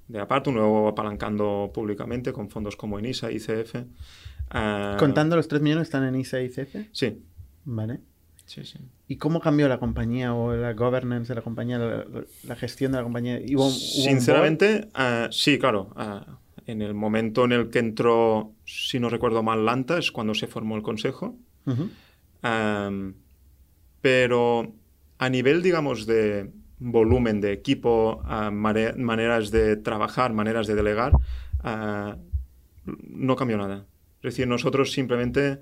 de Apartum, luego apalancando públicamente con fondos como Enisa, ICF. Ah, Contando los 3 millones están en ISA y CF. Sí, Vale. sí, sí. ¿Y cómo cambió la compañía o la governance de la compañía, la, la gestión de la compañía? ¿Hubo, hubo un Sinceramente, ah, sí, claro. ah, en el momento en el que entró, si no recuerdo mal, Lanta, es cuando se formó el consejo. pero a nivel, digamos, de volumen de equipo, mare- maneras de trabajar, maneras de delegar, no cambió nada. Es decir, nosotros simplemente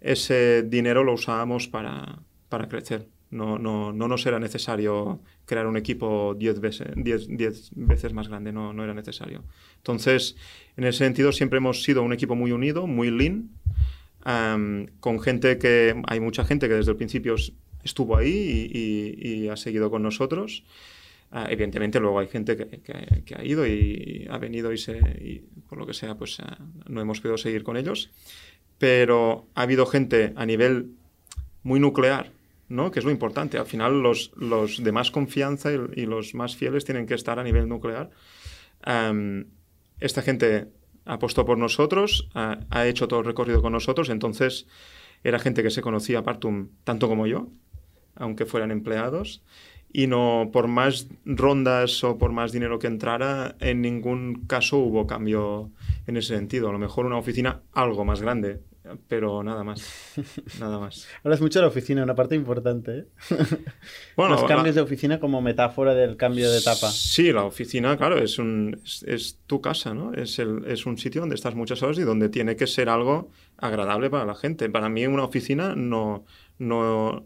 ese dinero lo usábamos para, para crecer. No, no, no nos era necesario crear un equipo 10 veces, diez- diez veces más grande, no, no era necesario. Entonces, en ese sentido, siempre hemos sido un equipo muy unido, muy lean, am, con gente que, hay mucha gente que desde el principio estuvo ahí y, y- y ha seguido con nosotros. Ah, evidentemente luego hay gente que, que- que ha ido y ha venido y, se, y por lo que sea, pues ah, no hemos podido seguir con ellos. Pero ha habido gente a nivel muy nuclear, ¿no? Que es lo importante. Al final los, los de más confianza y, y los más fieles tienen que estar a nivel nuclear. Am, esta gente apostó por nosotros, ha, ha hecho todo el recorrido con nosotros, entonces era gente que se conocía Partum tanto como yo, aunque fueran empleados, y no por más rondas o por más dinero que entrara, en ningún caso hubo cambio en ese sentido. A lo mejor una oficina algo más grande, pero nada más. Nada más. Hablas mucho de la oficina, una parte importante. ¿eh? Bueno, Los la- cambios de oficina como metáfora del cambio de etapa. Sí, la oficina, claro, es, un, es, es tu casa, ¿no? Es, el, es un sitio donde estás muchas horas y donde tiene que ser algo agradable para la gente. Para mí una oficina no, no,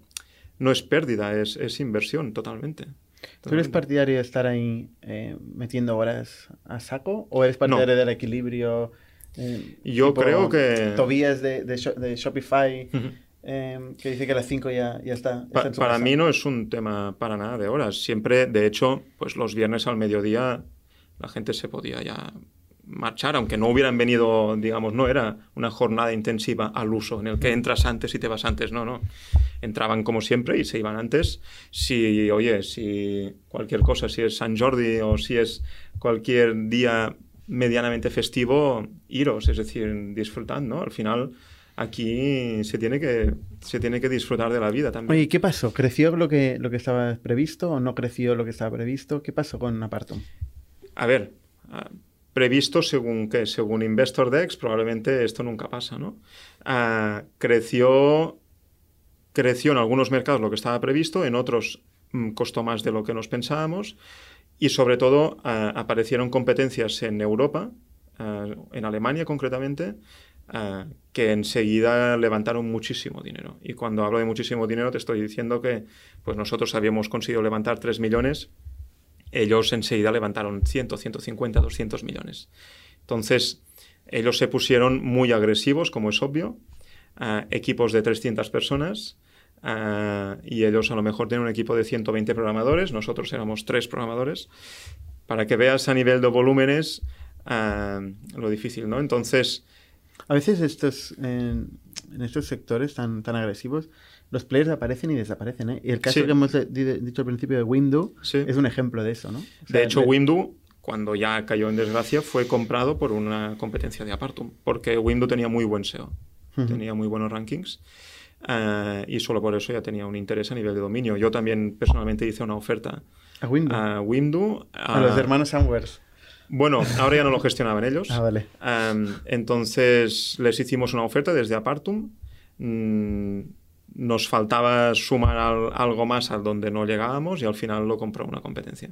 no es pérdida, es, es inversión totalmente. ¿Tú eres partidario de estar ahí eh, metiendo horas a saco? ¿O eres partidario del equilibrio? eh, Yo creo que- Tobías de, de, de Shopify, eh, que dice que a las 5 ya, ya está. está Pa- en su para casa. mí no es un tema para nada de horas. Siempre, de hecho, pues los viernes al mediodía la gente se podía ya marchar, aunque no hubieran venido, digamos, no era una jornada intensiva al uso en el que entras antes y te vas antes, no, no. Entraban como siempre y se iban antes. Si, oye, si cualquier cosa, si es San Jordi o si es cualquier día medianamente festivo, iros, es decir, disfrutad, ¿no? Al final aquí se tiene que, se tiene que disfrutar de la vida también. Oye, ¿qué pasó? ¿Creció lo que, lo que estaba previsto o no creció lo que estaba previsto? ¿Qué pasó con Apartum? A ver, previsto según qué, según Investor Dex, probablemente esto nunca pasa, ¿no? Ah, creció, creció en algunos mercados lo que estaba previsto, en otros mm, costó más de lo que nos pensábamos y sobre todo ah, aparecieron competencias en Europa, en Alemania concretamente, Ah, que enseguida levantaron muchísimo dinero. Y cuando hablo de muchísimo dinero te estoy diciendo que pues nosotros habíamos conseguido levantar 3 millones, ellos enseguida levantaron 100, 150, 200 millones. Entonces, ellos se pusieron muy agresivos, como es obvio, equipos de 300 personas, y ellos a lo mejor tienen un equipo de 120 programadores, nosotros éramos 3 programadores, para que veas a nivel de volúmenes lo difícil, ¿no? Entonces, a veces estos, en, estos sectores tan, tan agresivos, los players aparecen y desaparecen. ¿eh? Y el caso que hemos dicho al principio de Windows es un ejemplo de eso. ¿no? de hecho, Windows, cuando ya cayó en desgracia, fue comprado por una competencia de Apartum, porque Windows tenía muy buen SEO, tenía muy buenos rankings. Eh, y solo por eso ya tenía un interés a nivel de dominio. Yo también personalmente hice una oferta a Windows, a, Windows, a, los hermanos Samwares. Bueno, ahora ya no lo gestionaban ellos. Ah, vale. entonces les hicimos una oferta desde Apartum. Mm, nos faltaba sumar algo más al donde no llegábamos y al final lo compró una competencia.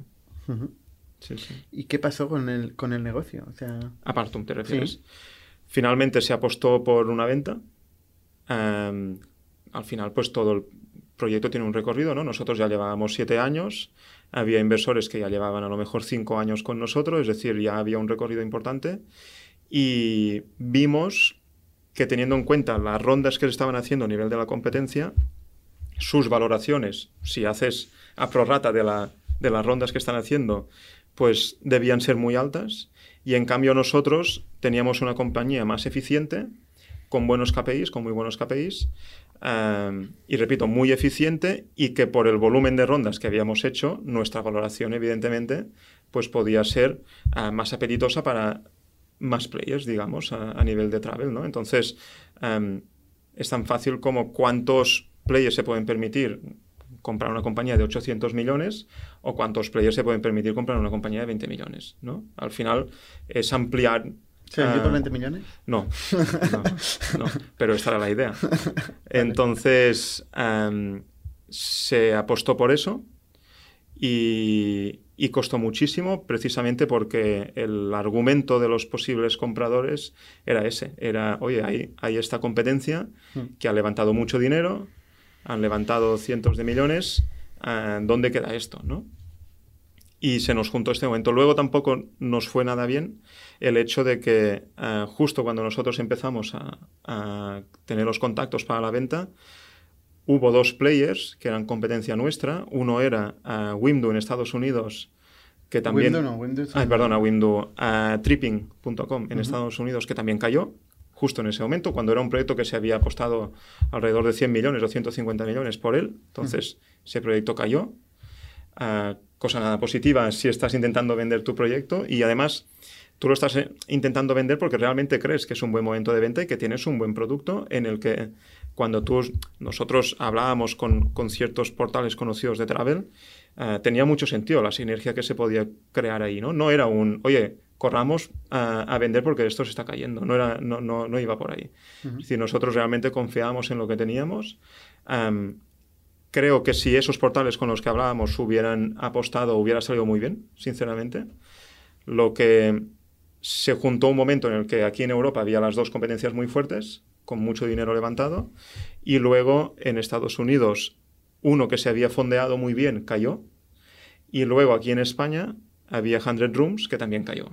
¿Y qué pasó con el, con el negocio? O sea... Apartum, ¿te refieres? Finalmente se apostó por una venta. al final, pues todo el proyecto tiene un recorrido, ¿no? Nosotros ya llevábamos siete años había inversores que ya llevaban a lo mejor cinco años con nosotros, es decir, ya había un recorrido importante. Y vimos que teniendo en cuenta las rondas que se estaban haciendo a nivel de la competencia, sus valoraciones, si haces a prorrata de, la, de las rondas que están haciendo, pues debían ser muy altas. Y en cambio nosotros teníamos una compañía más eficiente, con buenos KPIs, con muy buenos KPIs, y repito, muy eficiente y que por el volumen de rondas que habíamos hecho, nuestra valoración, evidentemente, pues podía ser ah, más apetitosa para más players, digamos, a, nivel de travel, ¿no? Entonces, es tan fácil como cuántos players se pueden permitir comprar una compañía de 800 millones o cuántos players se pueden permitir comprar una compañía de 20 millones, ¿no? Al final es ampliar ¿Se vendió por 20 millones? No, no, pero esta era la idea. Entonces, em, se apostó por eso y, costó muchísimo precisamente porque el argumento de los posibles compradores era ese. Era, oye, hay, hay esta competencia hmm. que ha levantado mucho dinero, han levantado cientos de millones, eh, ¿dónde queda esto? ¿no? y se nos juntó este momento. Luego tampoco nos fue nada bien el hecho de que eh, justo cuando nosotros empezamos a, tener los contactos para la venta, hubo dos players que eran competencia nuestra. Uno era uh, en Estados Unidos, que también... Window no, Windows Ay, perdona, Window. tripping.com en Estados Unidos, que también cayó justo en ese momento, cuando era un proyecto que se había apostado alrededor de 100 millones o 150 millones por él. Entonces, ese proyecto cayó. Uh, cosa nada positiva si estás intentando vender tu proyecto y además tú lo estás eh, intentando vender porque realmente crees que es un buen momento de venta y que tienes un buen producto en el que cuando tú, nosotros hablábamos con, con ciertos portales conocidos de travel, eh, tenía mucho sentido la sinergia que se podía crear ahí, ¿no? No era un, oye, corramos a, vender porque esto se está cayendo, no, era, no, no, no iba por ahí. Es decir, nosotros realmente confiábamos en lo que teníamos. Creo que si esos portales con los que hablábamos hubieran apostado, hubiera salido muy bien, sinceramente. Lo que se juntó un momento en el que aquí en Europa había las dos competencias muy fuertes, con mucho dinero levantado, y luego en Estados Unidos uno que se había fondeado muy bien cayó, y luego aquí en España había 100 Rooms que también cayó.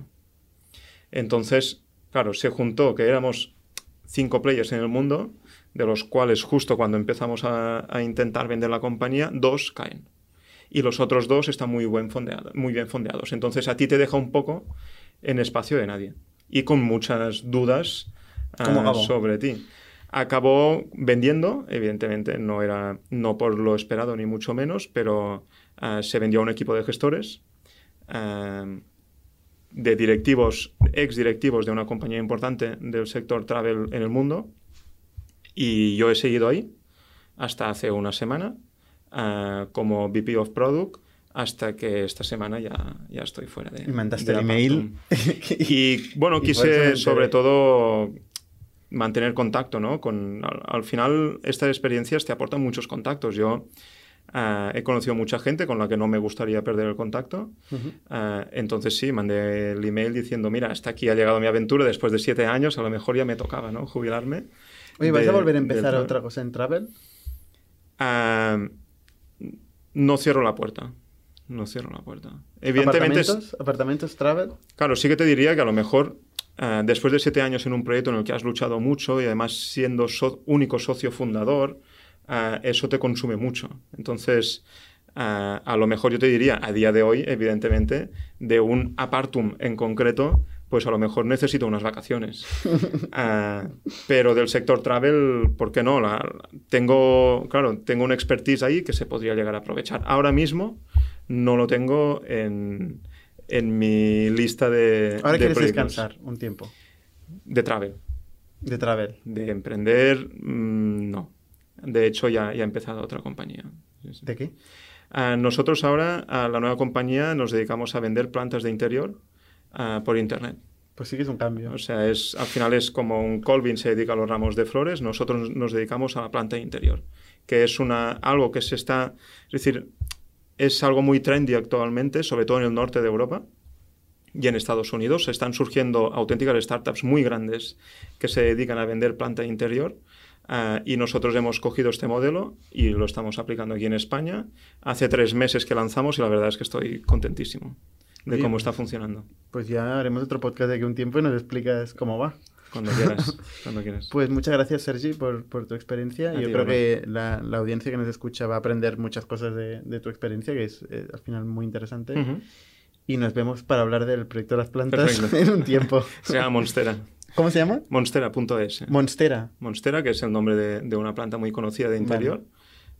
Entonces, claro, se juntó que éramos cinco players en el mundo de los cuales justo cuando empezamos a, intentar vender la compañía, dos caen. Y los otros dos están muy, buen muy bien fondeados. Entonces a ti te deja un poco en espacio de nadie y con muchas dudas ah, sobre ti. Acabó vendiendo, evidentemente no era no por lo esperado ni mucho menos, pero ah, se vendió a un equipo de gestores, ah, de directivos, ex directivos de una compañía importante del sector travel en el mundo, Y yo he seguido ahí hasta hace una semana como VP of Product hasta que esta semana ya, ya estoy fuera de. Y mandaste de el email. y bueno, Y quise sobre todo mantener contacto, ¿no? Con, al, al final, estas experiencias te aportan muchos contactos. Yo ah, he conocido mucha gente con la que no me gustaría perder el contacto. Ujú. Ah, entonces sí, mandé el email diciendo, mira, hasta aquí ha llegado mi aventura después de siete años, a lo mejor ya me tocaba, ¿no? Jubilarme. Oye, ¿vas de- a volver a empezar otra cosa en Travel? Ah, no cierro la puerta. No cierro la puerta. Evidentemente, ¿Apartamentos? ¿Apartamentos Travel? claro, sí que te diría que a lo mejor ah, después de siete años en un proyecto en el que has luchado mucho y además siendo so- único socio fundador, ah, eso te consume mucho. Entonces, ah, a lo mejor yo te diría, a día de hoy, evidentemente, de un apartum en concreto, pues a lo mejor necesito unas vacaciones. Pero del sector travel, ¿por qué no? La- tengo, claro, tengo una expertise ahí que se podría llegar a aprovechar. Ahora mismo no lo tengo en, en mi lista de, Ahora de quieres proyectos. descansar un tiempo De travel. de Travel. De emprender, mm, no. De hecho, ya, ya he empezado otra compañía. ¿De qué? Ah, nosotros ahora, a la nueva compañía, nos dedicamos a vender plantas de interior ah, por Internet. Pues sí que es un cambio. O sea, es, al final es como un Colvin se dedica a los ramos de flores, nosotros nos dedicamos a la planta interior, que es una, algo que se está, es decir, es algo muy trendy actualmente, sobre todo en el norte de Europa y en Estados Unidos. Están surgiendo auténticas startups muy grandes que se dedican a vender planta interior. ah, y nosotros hemos cogido este modelo y lo estamos aplicando aquí en España. Hace tres meses que lanzamos y la verdad es que estoy contentísimo de cómo está funcionando. Pues ya haremos otro podcast de aquí un tiempo y nos explicas cómo va. Cuando quieras, cuando quieras. Pues muchas gracias, Sergi, por, por tu experiencia. A Yo ti, creo que la, la audiencia que nos escucha va a aprender muchas cosas de, de tu experiencia, que es eh, al final muy interesante. Y nos vemos para hablar del proyecto de las plantas Perfecto. en un tiempo. Se llama Monstera. ¿Cómo se llama? Monstera.es. Monstera. Monstera, que es el nombre de, de una planta muy conocida de interior.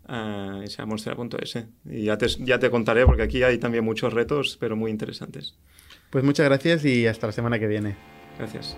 ah, y se llama Monstera.es. Y ya te, ya te contaré, porque aquí hay también muchos retos, pero muy interesantes. Pues muchas gracias y hasta la semana que viene. Gracias.